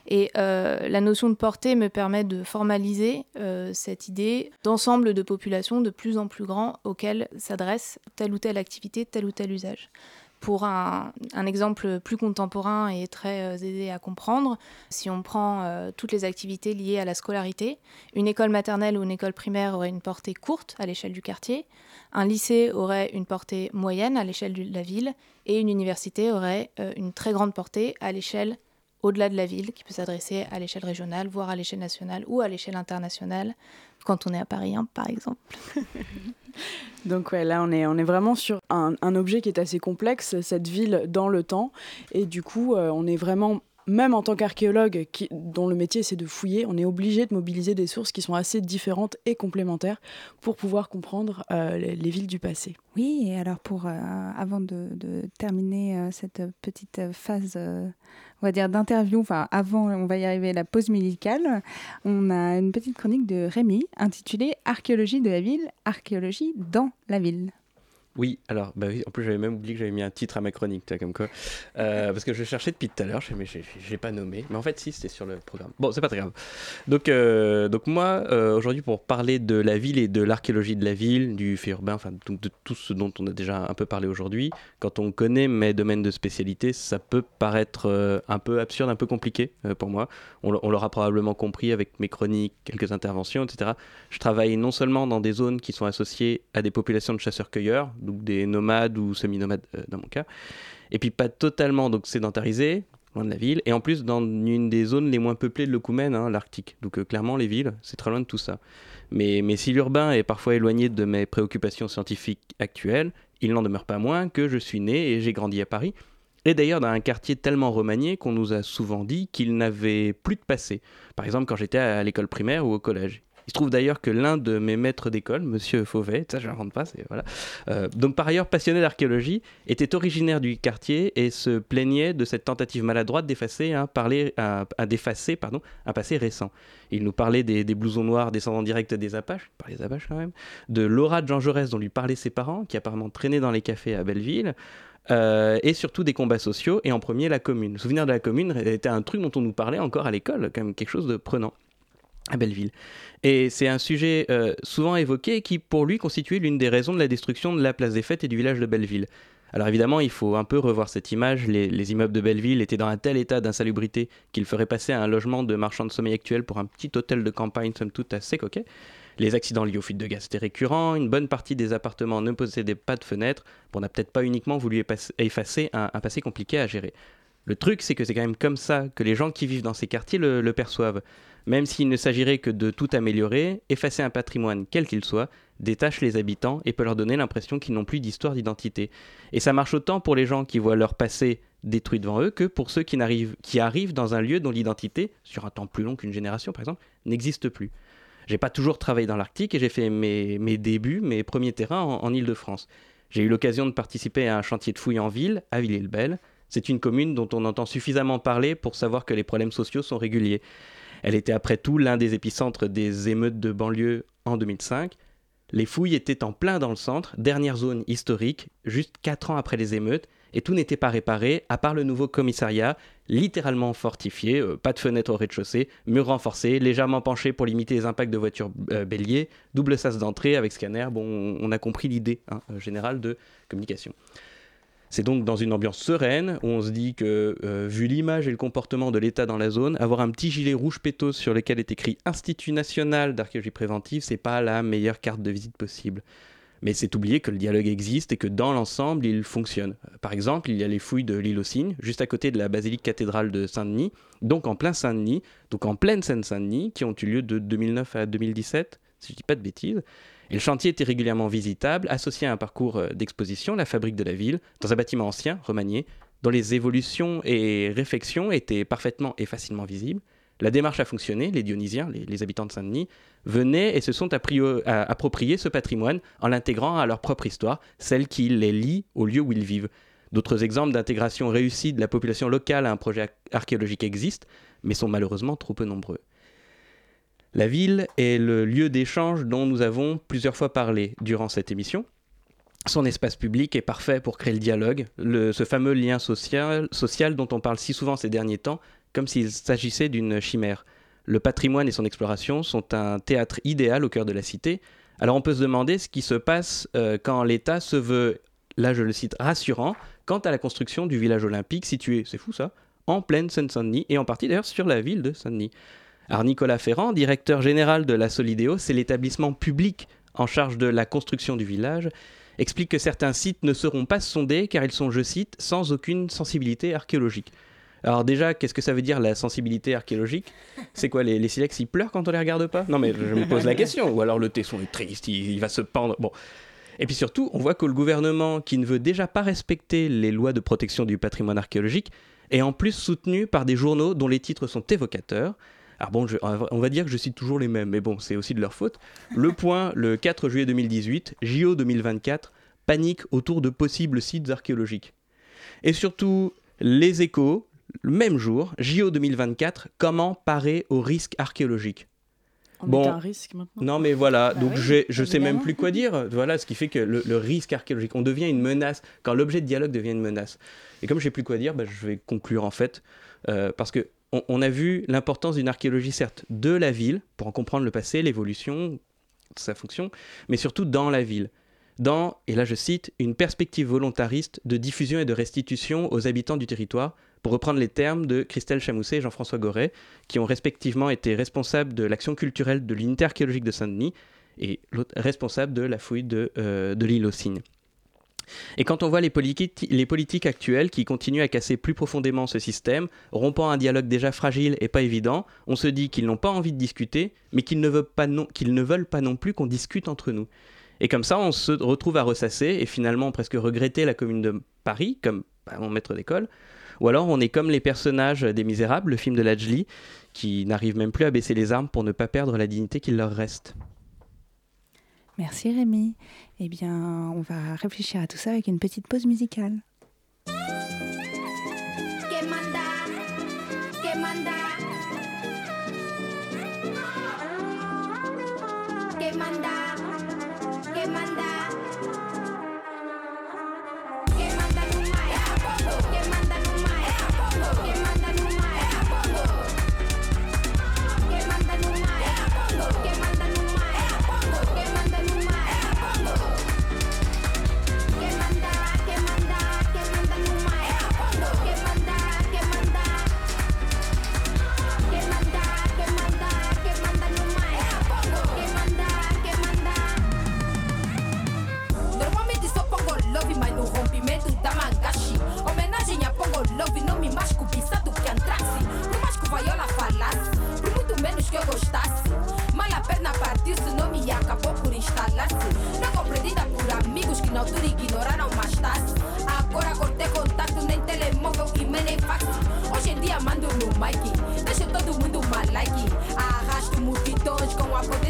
Et la notion de portée me permet de formaliser cette idée d'ensemble de populations de plus en plus grand auxquelles s'adresse telle ou telle activité, tel ou tel usage. Pour un, exemple plus contemporain et très euh, aisé à comprendre, si on prend euh, toutes les activités liées à la scolarité, une école maternelle ou une école primaire aurait une portée courte à l'échelle du quartier, un lycée aurait une portée moyenne à l'échelle de la ville, et une université aurait euh, une très grande portée à l'échelle au-delà de la ville, qui peut s'adresser à l'échelle régionale, voire à l'échelle nationale ou à l'échelle internationale, quand on est à Paris, hein, par exemple. Donc ouais, là on est, on est vraiment sur un, objet qui est assez complexe, cette ville dans le temps. Et du coup, euh, on est vraiment, même en tant qu'archéologue dont le métier c'est de fouiller, on est obligé de mobiliser des sources qui sont assez différentes et complémentaires pour pouvoir comprendre euh, les, villes du passé. Oui, et alors pour, euh, avant de, de terminer cette petite phase on va dire, d'interview, enfin avant, on va y arriver, la pause musicale, on a une petite chronique de Rémi intitulée Archéologie de la ville, archéologie dans la ville. Oui, alors, bah oui, en plus j'avais même oublié que j'avais mis un titre à ma chronique, comme quoi. Euh, parce que je cherchais depuis tout à l'heure, mais j'ai pas nommé. Mais en fait, si, c'était sur le programme. Bon, c'est pas très grave. Donc, euh, donc moi, euh, aujourd'hui, pour parler de la ville et de l'archéologie de la ville, du fait urbain, enfin, donc de tout ce dont on a déjà un peu parlé aujourd'hui, quand on connaît mes domaines de spécialité, ça peut paraître un peu absurde, un peu compliqué pour moi. On, on l'aura probablement compris avec mes chroniques, quelques interventions, etc. Je travaille non seulement dans des zones qui sont associées à des populations de chasseurs-cueilleurs, donc des nomades ou semi-nomades euh, dans mon cas. Et puis pas totalement donc sédentarisé, loin de la ville, et en plus dans une des zones les moins peuplées de l'Okoumène, hein, l'Arctique. Donc euh, clairement les villes, c'est très loin de tout ça. Mais, mais si l'urbain est parfois éloigné de mes préoccupations scientifiques actuelles, il n'en demeure pas moins que je suis né et j'ai grandi à Paris. Et d'ailleurs dans un quartier tellement remanié qu'on nous a souvent dit qu'il n'avait plus de passé. Par exemple quand j'étais à l'école primaire ou au collège. Il se trouve d'ailleurs que l'un de mes maîtres d'école, Monsieur Fauvet, ça je l'invente pas, c'est voilà. euh, donc par ailleurs passionné d'archéologie, était originaire du quartier et se plaignait de cette tentative maladroite d'effacer un, parler- un- un- pardon, passé récent. Il nous parlait des, blousons noirs descendants directs des Apaches, par les Apaches de Laura de Jean Jaurès dont lui parlaient ses parents, qui apparemment traînaient dans les cafés à Belleville, euh, et surtout des combats sociaux, et en premier la commune. Le souvenir de la commune était un truc dont on nous parlait encore à l'école, quand quelque chose de prenant à Belleville. Et c'est un sujet euh, souvent évoqué qui, pour lui, constituait l'une des raisons de la destruction de la place des fêtes et du village de Belleville. Alors évidemment, il faut un peu revoir cette image. Les, les immeubles de Belleville étaient dans un tel état d'insalubrité qu'il ferait passer un logement de marchand de sommeil actuel pour un petit hôtel de campagne, somme toute assez coquet. Les accidents liés aux fuites de gaz étaient récurrents. Une bonne partie des appartements ne possédaient pas de fenêtres. On n'a peut-être pas uniquement voulu effacer- un, passé compliqué à gérer. Le truc, c'est que c'est quand même comme ça que les gens qui vivent dans ces quartiers le perçoivent. Même s'il ne s'agirait que de tout améliorer, effacer un patrimoine, quel qu'il soit, détache les habitants et peut leur donner l'impression qu'ils n'ont plus d'histoire d'identité. Et ça marche autant pour les gens qui voient leur passé détruit devant eux que pour ceux qui, arrivent dans un lieu dont l'identité, sur un temps plus long qu'une génération par exemple, n'existe plus. J'ai pas toujours travaillé dans l'Arctique et j'ai fait mes, mes débuts, mes premiers terrains en, en Ile-de-France. J'ai eu l'occasion de participer à un chantier de fouilles en ville, à Villiers-le-Bel. C'est une commune dont on entend suffisamment parler pour savoir que les problèmes sociaux sont réguliers. Elle était après tout l'un des épicentres des émeutes de banlieue en 2005. Les fouilles étaient en plein dans le centre, dernière zone historique, juste 4 ans après les émeutes, et tout n'était pas réparé, à part le nouveau commissariat, littéralement fortifié, euh, pas de fenêtres au rez-de-chaussée, murs renforcés, légèrement penchés pour limiter les impacts de voitures euh, béliers, double sas d'entrée avec scanner, bon, on- on a compris l'idée hein, euh, générale de communication. C'est donc dans une ambiance sereine où on se dit que, euh, vu l'image et le comportement de l'État dans la zone, avoir un petit gilet rouge pétos sur lequel est écrit Institut national d'archéologie préventive, c'est pas la meilleure carte de visite possible. Mais c'est oublier que le dialogue existe et que dans l'ensemble, il fonctionne. Par exemple, il y a les fouilles de l'île aux Cygnes, juste à côté de la basilique cathédrale de Saint-Denis, donc en plein Saint-Denis, donc en pleine Seine-Saint-Denis, qui ont eu lieu de 2009 à 2017, si je dis pas de bêtises. Le chantier était régulièrement visitable, associé à un parcours euh, d'exposition, la fabrique de la ville, dans un bâtiment ancien, remanié, dont les évolutions et réflexions étaient parfaitement et facilement visibles. La démarche a fonctionné, les Dionysiens, les, habitants de Saint-Denis, venaient et se sont a- appropriés ce patrimoine en l'intégrant à leur propre histoire, celle qui les lie au lieu où ils vivent. D'autres exemples d'intégration réussie de la population locale à un projet ar- archéologique existent, mais sont malheureusement trop peu nombreux. La ville est le lieu d'échange dont nous avons plusieurs fois parlé durant cette émission. Son espace public est parfait pour créer le dialogue, ce fameux lien social, social dont on parle si souvent ces derniers temps, comme s'il s'agissait d'une chimère. Le patrimoine et son exploration sont un théâtre idéal au cœur de la cité. Alors on peut se demander ce qui se passe euh, quand l'État se veut, là je le cite, rassurant quant à la construction du village olympique situé, c'est fou ça, en pleine Seine-Saint-Denis et en partie d'ailleurs sur la ville de Saint-Denis. Alors Nicolas Ferrand, directeur général de la Solidéo, c'est l'établissement public en charge de la construction du village, explique que certains sites ne seront pas sondés car ils sont, je cite, sans aucune sensibilité archéologique. Alors déjà, qu'est-ce que ça veut dire la sensibilité archéologique? C'est quoi, les, silex, ils pleurent quand on les regarde pas? Non mais je me pose la question. Ou alors le tesson est triste, il, il va se pendre. Bon. Et puis surtout, on voit que le gouvernement, qui ne veut déjà pas respecter les lois de protection du patrimoine archéologique, est en plus soutenu par des journaux dont les titres sont évocateurs. Alors bon, je- on va dire que je cite toujours les mêmes, mais bon, c'est aussi de leur faute. Le Point, le 4 juillet 2018, JO 2024, panique autour de possibles sites archéologiques. Et surtout, les échos, le même jour, JO 2024, comment parer au risque archéologique On est un risque maintenant. Non, mais voilà, donc oui, j'ai- je sais même évidemment. plus quoi dire. Voilà, ce qui fait que le, le risque archéologique, on devient une menace, quand l'objet de dialogue devient une menace. Et comme je sais plus quoi dire, bah, je vais conclure en fait, euh, parce que on, a vu l'importance d'une archéologie, certes, de la ville, pour en comprendre le passé, l'évolution, sa fonction, mais surtout dans la ville. Dans, et là je cite, une perspective volontariste de diffusion et de restitution aux habitants du territoire, pour reprendre les termes de Christelle Chamousset et Jean-François Goret, qui ont respectivement été responsables de l'action culturelle de l'unité archéologique de Saint-Denis et responsable de la fouille de, euh, de l'île aux Cygnes. Et quand on voit les, politiques- les politiques actuelles qui continuent à casser plus profondément ce système, rompant un dialogue déjà fragile et pas évident, on se dit qu'ils n'ont pas envie de discuter, mais qu'ils ne veulent pas non, qu'ils ne veulent pas non plus qu'on discute entre nous. Et comme ça, on se retrouve à ressasser et finalement presque regretter la commune de Paris, comme bah, mon maître d'école, Ou alors on est comme les personnages des Misérables, le film de Lajli, qui n'arrivent même plus à baisser les armes pour ne pas perdre la dignité qu'il leur reste. Merci Rémi. Eh bien, on va réfléchir à tout ça avec une petite pause musicale. Instalar-se. Não compreendida por amigos que na altura ignoraram mais tarde. Agora cortei contato, nem telemóvel e nem fax. Hoje em dia mando no mic, deixo todo mundo mal like. Arrasto multidões com a potência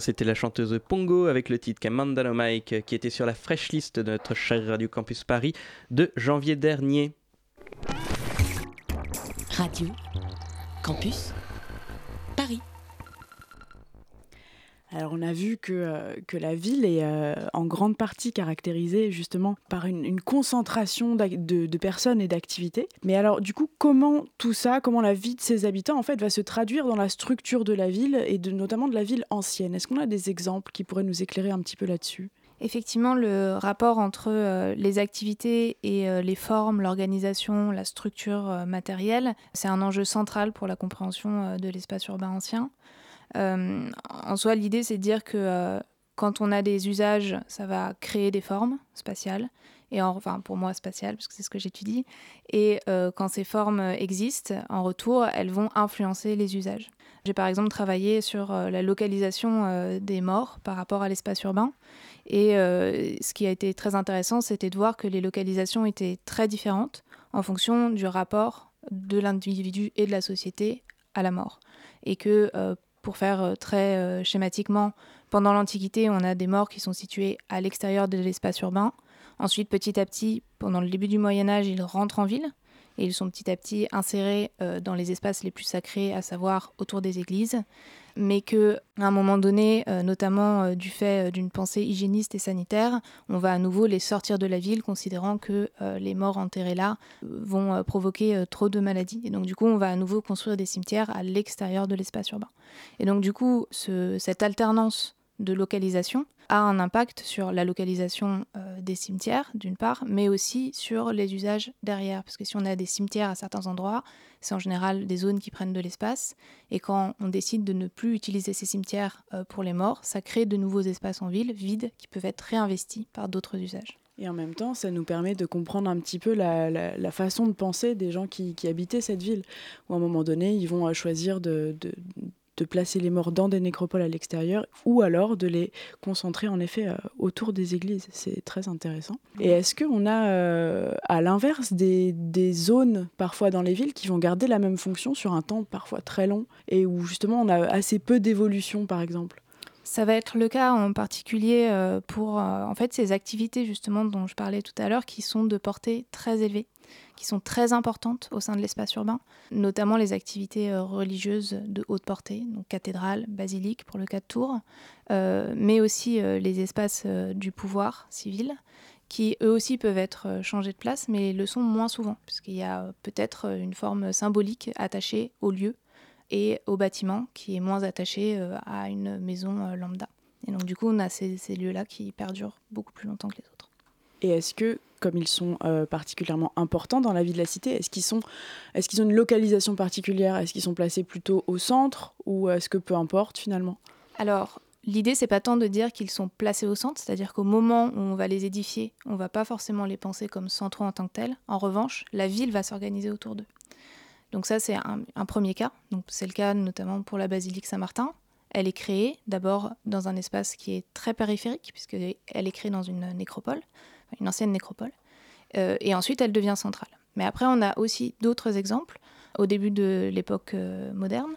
c'était la chanteuse Pongo avec le titre Camandano Mike qui était sur la fresh list de notre cher Radio Campus Paris de janvier dernier. Radio Campus Alors on a vu que, euh, que la ville est euh, en grande partie caractérisée justement par une, concentration de, personnes et d'activités. Mais alors du coup, comment tout ça, comment la vie de ses habitants en fait va se traduire dans la structure de la ville et notamment de la ville ancienne? Est-ce qu'on a des exemples qui pourraient nous éclairer un petit peu là-dessus? Effectivement, le rapport entre euh, les activités et les formes, l'organisation, la structure matérielle, c'est un enjeu central pour la compréhension de l'espace urbain ancien. Euh, en soi, l'idée, c'est de dire que euh, quand on a des usages, ça va créer des formes spatiales, et en- enfin pour moi spatiales, parce que c'est ce que j'étudie, et euh, quand ces formes existent, en retour, elles vont influencer les usages. J'ai par exemple travaillé sur la localisation des morts par rapport à l'espace urbain. Et ce qui a été très intéressant, c'était de voir que les localisations étaient très différentes en fonction du rapport de l'individu et de la société à la mort. Et que, pour faire euh, très euh, schématiquement, pendant l'Antiquité, on a des morts qui sont situés à l'extérieur de l'espace urbain. Ensuite, petit à petit, pendant le début du Moyen Âge, ils rentrent en ville. et ils sont petit à petit insérés euh, dans les espaces les plus sacrés, à savoir autour des églises, mais que à un moment donné, euh, notamment euh, du fait euh, d'une pensée hygiéniste et sanitaire, on va à nouveau les sortir de la ville, considérant que les morts enterrés là vont provoquer trop de maladies. Et donc du coup, on va à nouveau construire des cimetières à l'extérieur de l'espace urbain. Et donc du coup, ce- cette alternance de localisation a un impact sur la localisation euh, des cimetières, d'une part, mais aussi sur les usages derrière. Parce que si on a des cimetières à certains endroits, c'est en général des zones qui prennent de l'espace. Et quand on décide de ne plus utiliser ces cimetières euh, pour les morts, ça crée de nouveaux espaces en ville, vides, qui peuvent être réinvestis par d'autres usages. Et en même temps, ça nous permet de comprendre un petit peu la, façon de penser des gens qui, habitaient cette ville. Où à un moment donné, ils vont euh, choisir de- de placer les morts dans des nécropoles à l'extérieur ou alors de les concentrer en effet euh, autour des églises. C'est très intéressant. Et est-ce qu'on a euh, à l'inverse des, des zones parfois dans les villes qui vont garder la même fonction sur un temps parfois très long et où justement on a assez peu d'évolution par exemple? Ça va être le cas en particulier euh, pour en fait ces activités justement dont je parlais tout à l'heure qui sont de portée très élevée, qui sont très importantes au sein de l'espace urbain, notamment les activités euh, religieuses de haute portée, donc cathédrale, basilique pour le cas de Tours, euh, mais aussi euh, les espaces du pouvoir civil qui eux aussi peuvent être changés de place, mais le sont moins souvent, puisqu'il y a peut-être une forme symbolique attachée au lieu et au bâtiment qui est moins attaché euh, à une maison lambda. Et donc du coup, on a ces, ces lieux-là qui perdurent beaucoup plus longtemps que les autres. Et est-ce que, comme ils sont euh, particulièrement importants dans la vie de la cité, est-ce qu'ils sont, est-ce ont une localisation particulière? Est-ce qu'ils sont placés plutôt au centre? Ou est-ce que peu importe finalement? Alors, l'idée, c'est pas tant de dire qu'ils sont placés au centre, c'est-à-dire qu'au moment où on va les édifier, on va pas forcément les penser comme centraux en tant que tels. En revanche, la ville va s'organiser autour d'eux. Donc ça, c'est un, premier cas. C'est le cas notamment pour la basilique Saint-Martin. Elle est créée d'abord dans un espace qui est très périphérique, puisqu'elle est créée dans une nécropole, une ancienne nécropole. Euh, et ensuite, elle devient centrale. Mais après, on a aussi d'autres exemples. Au début de l'époque euh, moderne,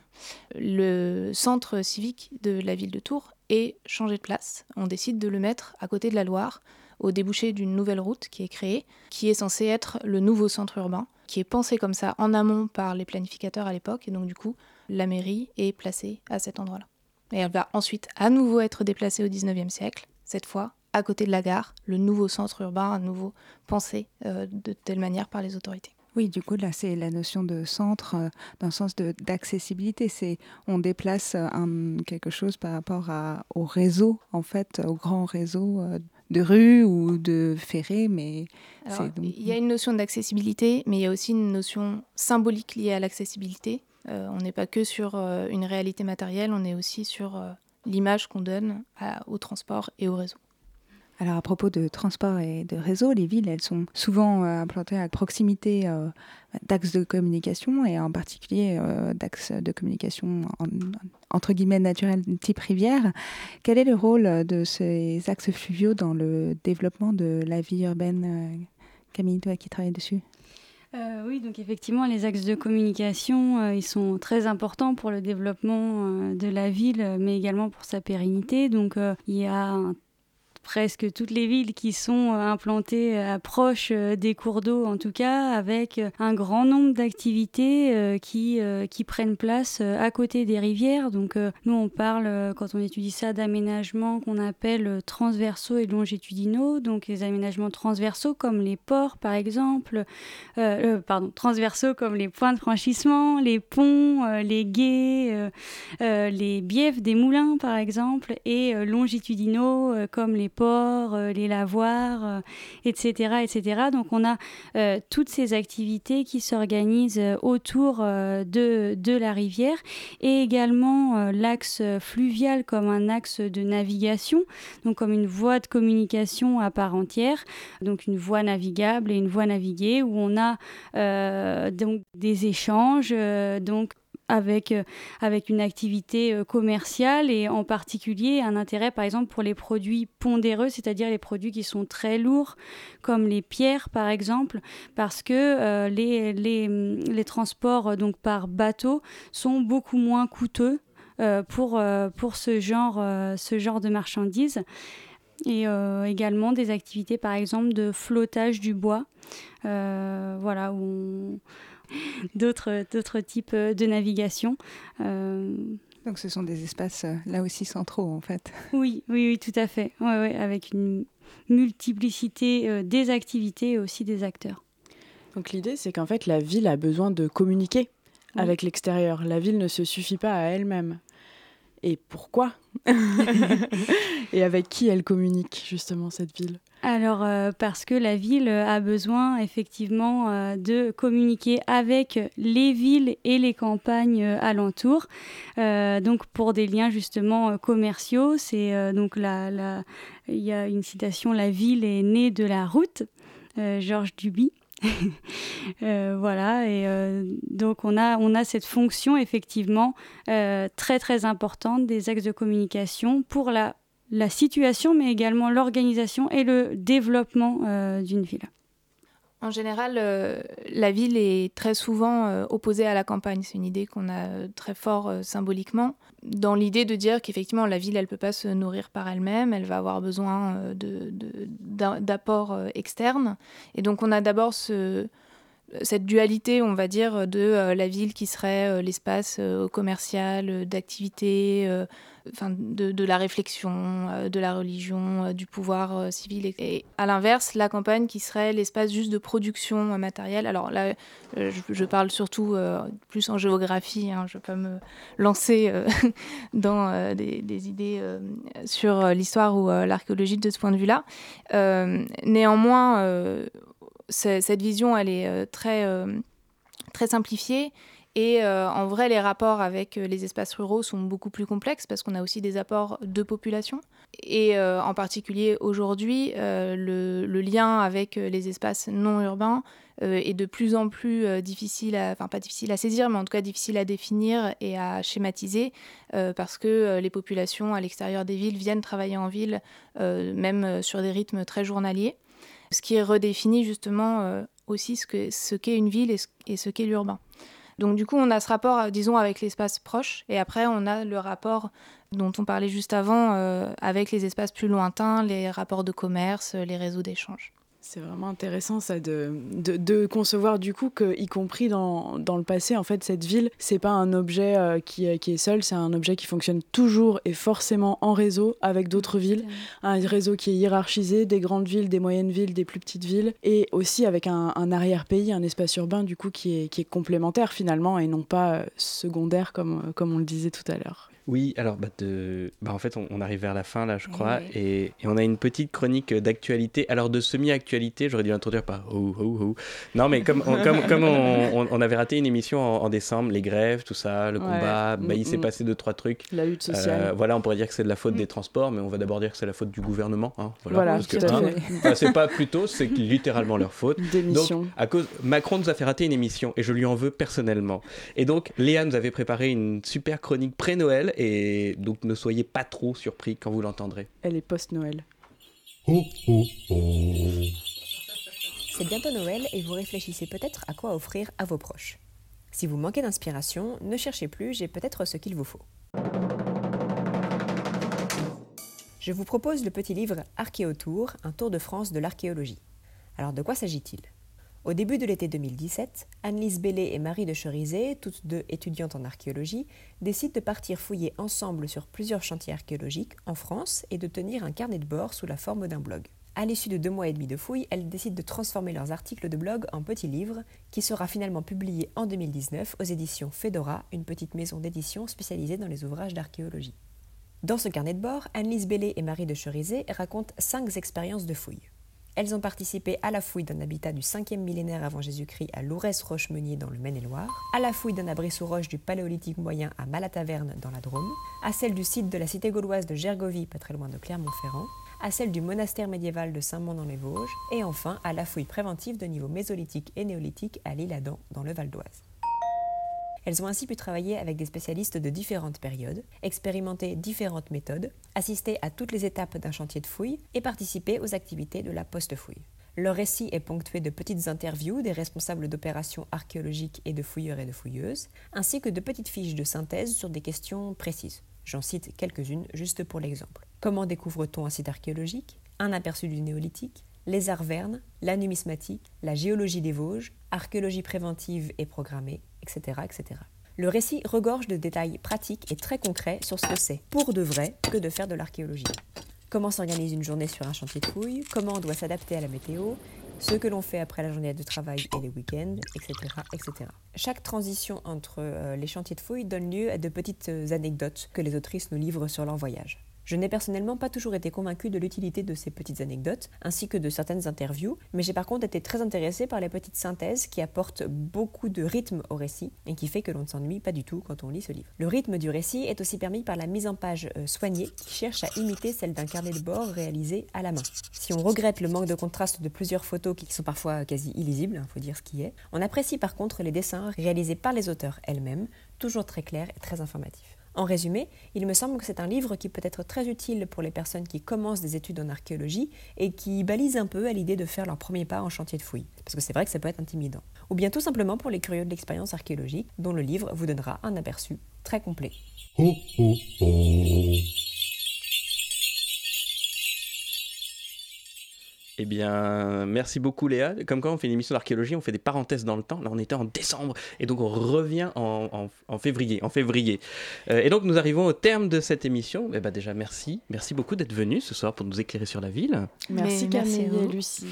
le centre civique de la ville de Tours est changé de place. On décide de le mettre à côté de la Loire, au débouché d'une nouvelle route qui est créée, qui est censée être le nouveau centre urbain, qui est pensé comme ça en amont par les planificateurs à l'époque. Et donc, du coup, la mairie est placée à cet endroit-là. Et elle va ensuite à nouveau être déplacée au 19e siècle, cette fois à côté de la gare, le nouveau centre urbain, à nouveau pensé euh, de telle manière par les autorités. Oui, du coup, là, c'est la notion de centre euh, dans le sens d'accessibilité. C'est on déplace euh, un, quelque chose par rapport à, au réseau, en fait, au grand réseau euh, de rues ou de ferrés, mais Alors, c'est donc... Il y a une notion d'accessibilité, mais il y a aussi une notion symbolique liée à l'accessibilité. Euh, on n'est pas que sur une réalité matérielle, on est aussi sur l'image qu'on donne à- au transport et au réseau. Alors à propos de transport et de réseau, les villes, elles sont souvent euh, implantées à proximité euh, d'axes de communication et en particulier euh, d'axes de communication en- entre guillemets naturels type rivière. Quel est le rôle de ces axes fluviaux dans le développement de la vie urbaine Camille, toi qui travailles dessus? Oui, donc effectivement, les axes de communication, ils sont très importants pour le développement de la ville, mais également pour sa pérennité. Donc, il y a un- presque toutes les villes qui sont euh, implantées euh, proches euh, des cours d'eau, en tout cas, avec un grand nombre d'activités qui, prennent place à côté des rivières. Donc, nous, on parle, quand on étudie ça, d'aménagements qu'on appelle transversaux et longitudinaux. Donc, les aménagements transversaux, comme les ports, par exemple, pardon, transversaux comme les points de franchissement, les ponts, les euh, les biefs des moulins par exemple, et longitudinaux comme les ports, euh, les lavoirs, euh, etc., etc. Donc on a euh, toutes ces activités qui s'organisent autour de, la rivière et également l'axe fluvial comme un axe de navigation, donc comme une voie de communication à part entière, donc une voie navigable et une voie naviguée où on a donc des échanges, donc avec, euh, avec une activité euh, commerciale et en particulier un intérêt par exemple pour les produits pondéreux, c'est-à-dire les produits qui sont très lourds comme les pierres par exemple, parce que euh, les, les, les transports donc par bateau sont beaucoup moins coûteux pour, pour ce, genre, ce genre de marchandises. et également des activités par exemple de flottage du bois, voilà, on- d'autres d'autres types de navigation. Euh, Donc ce sont des espaces euh, là aussi centraux en fait. oui, oui, oui, tout à fait. Ouais, ouais, avec une multiplicité euh, des activités et aussi des acteurs. Donc l'idée, c'est qu'en fait, la ville a besoin de communiquer Oui. avec l'extérieur. La ville ne se suffit pas à elle-même. Et pourquoi? Et avec qui elle communique, justement, cette ville? Alors, euh, parce que la ville a besoin effectivement euh, de communiquer avec les villes et les campagnes euh, alentours. Euh, donc, pour des liens justement commerciaux, c'est donc la, la- il y a une citation La ville est née de la route, Georges Duby. Voilà, et donc on a, on a cette fonction effectivement très très importante des axes de communication pour la, la situation, mais également l'organisation et le développement euh, d'une ville. En général, euh, la ville est très souvent euh, opposée à la campagne. C'est une idée qu'on a très fort symboliquement, dans l'idée de dire qu'effectivement, la ville, elle ne peut pas se nourrir par elle-même, elle va avoir besoin d'apports externes. Et donc, on a d'abord ce, cette dualité, on va dire, de euh, la ville qui serait euh, l'espace euh, commercial, d'activité, de, de la réflexion, de la religion, du pouvoir civil. Et, à l'inverse, la campagne qui serait l'espace juste de production matérielle. Alors là, je, parle surtout plus en géographie, hein, je ne vais pas me lancer dans des, des idées sur l'histoire ou l'archéologie de ce point de vue-là. Néanmoins, cette vision, elle est euh, très, euh, très simplifiée. Et euh, en vrai, les rapports avec les espaces ruraux sont beaucoup plus complexes parce qu'on a aussi des apports de population. Et en particulier aujourd'hui, le, lien avec les espaces non urbains est de plus en plus difficile, à, enfin pas difficile à saisir, mais en tout cas difficile à définir et à schématiser parce que les populations à l'extérieur des villes viennent travailler en ville, même sur des rythmes très journaliers. Ce qui redéfinit justement euh, aussi ce qu'est une ville et ce, qu'est l'urbain. Donc du coup, on a ce rapport, euh, disons, avec l'espace proche, et après, on a le rapport dont on parlait juste avant euh, avec les espaces plus lointains, les rapports de commerce, les réseaux d'échange. C'est vraiment intéressant ça de, de, de concevoir du coup que, y compris dans, dans le passé, en fait, cette ville, c'est pas un objet euh, qui, qui est seul, c'est un objet qui fonctionne toujours et forcément en réseau avec d'autres villes. Un réseau qui est hiérarchisé, des grandes villes, des moyennes villes, des plus petites villes, et aussi avec un, un arrière-pays, un espace urbain du coup qui est, qui est complémentaire finalement et non pas euh, secondaire comme, comme on le disait tout à l'heure. Oui, alors bah, de... bah, en fait on, on arrive vers la fin là je crois et, et on a une petite chronique d'actualité, alors de semi-actualité, j'aurais dû l'introduire par oh, oh, oh. Non mais comme, on, comme, comme on, on- avait raté une émission en, en décembre, les grèves, tout ça, le Ouais. combat, bah, il Mm, s'est mm. passé deux trois trucs. La lutte sociale. Euh, voilà, on pourrait dire que c'est de la faute Mm. des transports, mais on va d'abord dire que c'est la faute du gouvernement. hein, Voilà, parce que, tout à hein, c'est pas plutôt, c'est littéralement leur faute. Démission. Donc, à cause, Macron nous a fait rater une émission et je lui en veux personnellement. Et donc, Léa nous avait préparé une super chronique pré-Noël et donc ne soyez pas trop surpris quand vous l'entendrez. Elle est post-Noël. C'est bientôt Noël et vous réfléchissez peut-être à quoi offrir à vos proches. Si vous manquez d'inspiration, ne cherchez plus, j'ai peut-être ce qu'il vous faut. Je vous propose le petit livre Archéotour, un tour de France de l'archéologie. Alors de quoi s'agit-il? Au début de l'été 2017, Annelise Bellé et Marie de Cherizet, toutes deux étudiantes en archéologie, décident de partir fouiller ensemble sur plusieurs chantiers archéologiques en France et de tenir un carnet de bord sous la forme d'un blog. À l'issue de deux mois et demi de fouilles, elles décident de transformer leurs articles de blog en petits livres, qui sera finalement publié en 2019 aux éditions Fedora, une petite maison d'édition spécialisée dans les ouvrages d'archéologie. Dans ce carnet de bord, Annelise Bellé et Marie de Cherizet racontent cinq expériences de fouilles. Elles ont participé à la fouille d'un habitat du 5e millénaire avant Jésus-Christ à Lourès-Rochemeunier dans le Maine-et-Loire, à la fouille d'un abri sous roche du Paléolithique moyen à Malataverne dans la Drôme, à celle du site de la cité gauloise de Gergovie, pas très loin de Clermont-Ferrand, à celle du monastère médiéval de Saint-Mond dans les Vosges, et enfin à la fouille préventive de niveau mésolithique et néolithique à l'Île-Adam dans le Val d'Oise. Elles ont ainsi pu travailler avec des spécialistes de différentes périodes, expérimenter différentes méthodes, assister à toutes les étapes d'un chantier de fouille et participer aux activités de la post-fouille. Leur récit est ponctué de petites interviews des responsables d'opérations archéologiques et de fouilleurs et de fouilleuses, ainsi que de petites fiches de synthèse sur des questions précises. J'en cite quelques-unes juste pour l'exemple. Comment découvre-t-on un site archéologique? Un aperçu du néolithique les arts vernes, la numismatique, la géologie des Vosges, archéologie préventive et programmée, etc.. Le récit regorge de détails pratiques et très concrets sur ce que c'est, pour de vrai, que de faire de l'archéologie. Comment s'organise une journée sur un chantier de fouilles, comment on doit s'adapter à la météo, ce que l'on fait après la journée de travail et les week-ends, etc., etc. Chaque transition entre euh, les chantiers de fouilles donne lieu à de petites euh, anecdotes que les autrices nous livrent sur leur voyage. Je n'ai personnellement pas toujours été convaincue de l'utilité de ces petites anecdotes, ainsi que de certaines interviews, mais j'ai par contre été très intéressée par les petites synthèses qui apportent beaucoup de rythme au récit et qui fait que l'on ne s'ennuie pas du tout quand on lit ce livre. Le rythme du récit est aussi permis par la mise en page euh, soignée qui cherche à imiter celle d'un carnet de bord réalisé à la main. Si on regrette le manque de contraste de plusieurs photos qui sont parfois quasi illisibles, il faut dire ce qui est, on apprécie par contre les dessins réalisés par les auteurs elles-mêmes, toujours très clairs et très informatifs. En résumé, il me semble que c'est un livre qui peut être très utile pour les personnes qui commencent des études en archéologie et qui balisent un peu à l'idée de faire leur premier pas en chantier de fouilles, parce que c'est vrai que ça peut être intimidant. Ou bien tout simplement pour les curieux de l'expérience archéologique, dont le livre vous donnera un aperçu très complet. Oh, oh, oh. Eh bien, merci beaucoup Léa. Comme quand on fait une émission d'archéologie, on fait des parenthèses dans le temps. Là, on était en décembre et donc on revient en, en- en février. En février. Euh, et donc nous arrivons au terme de cette émission. Eh ben, déjà, merci. Merci beaucoup d'être venu ce soir pour nous éclairer sur la ville. Merci Camille et Lucie.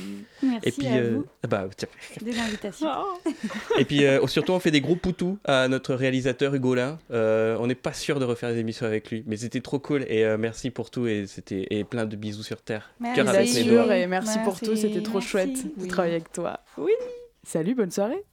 Merci et puis, à euh, vous ah bah, tiens. de l'invitation. et puis euh, surtout, on fait des gros poutous à notre réalisateur Hugolin. Euh, on n'est pas sûr de refaire des émissions avec lui, mais c'était trop cool. Et euh, merci pour tout et c'était et plein de bisous sur terre. Merci. Cœur avec Bien mes sûr, doigts. et merci, pour tout, c'était trop chouette de travailler avec toi. Oui. Salut, bonne soirée.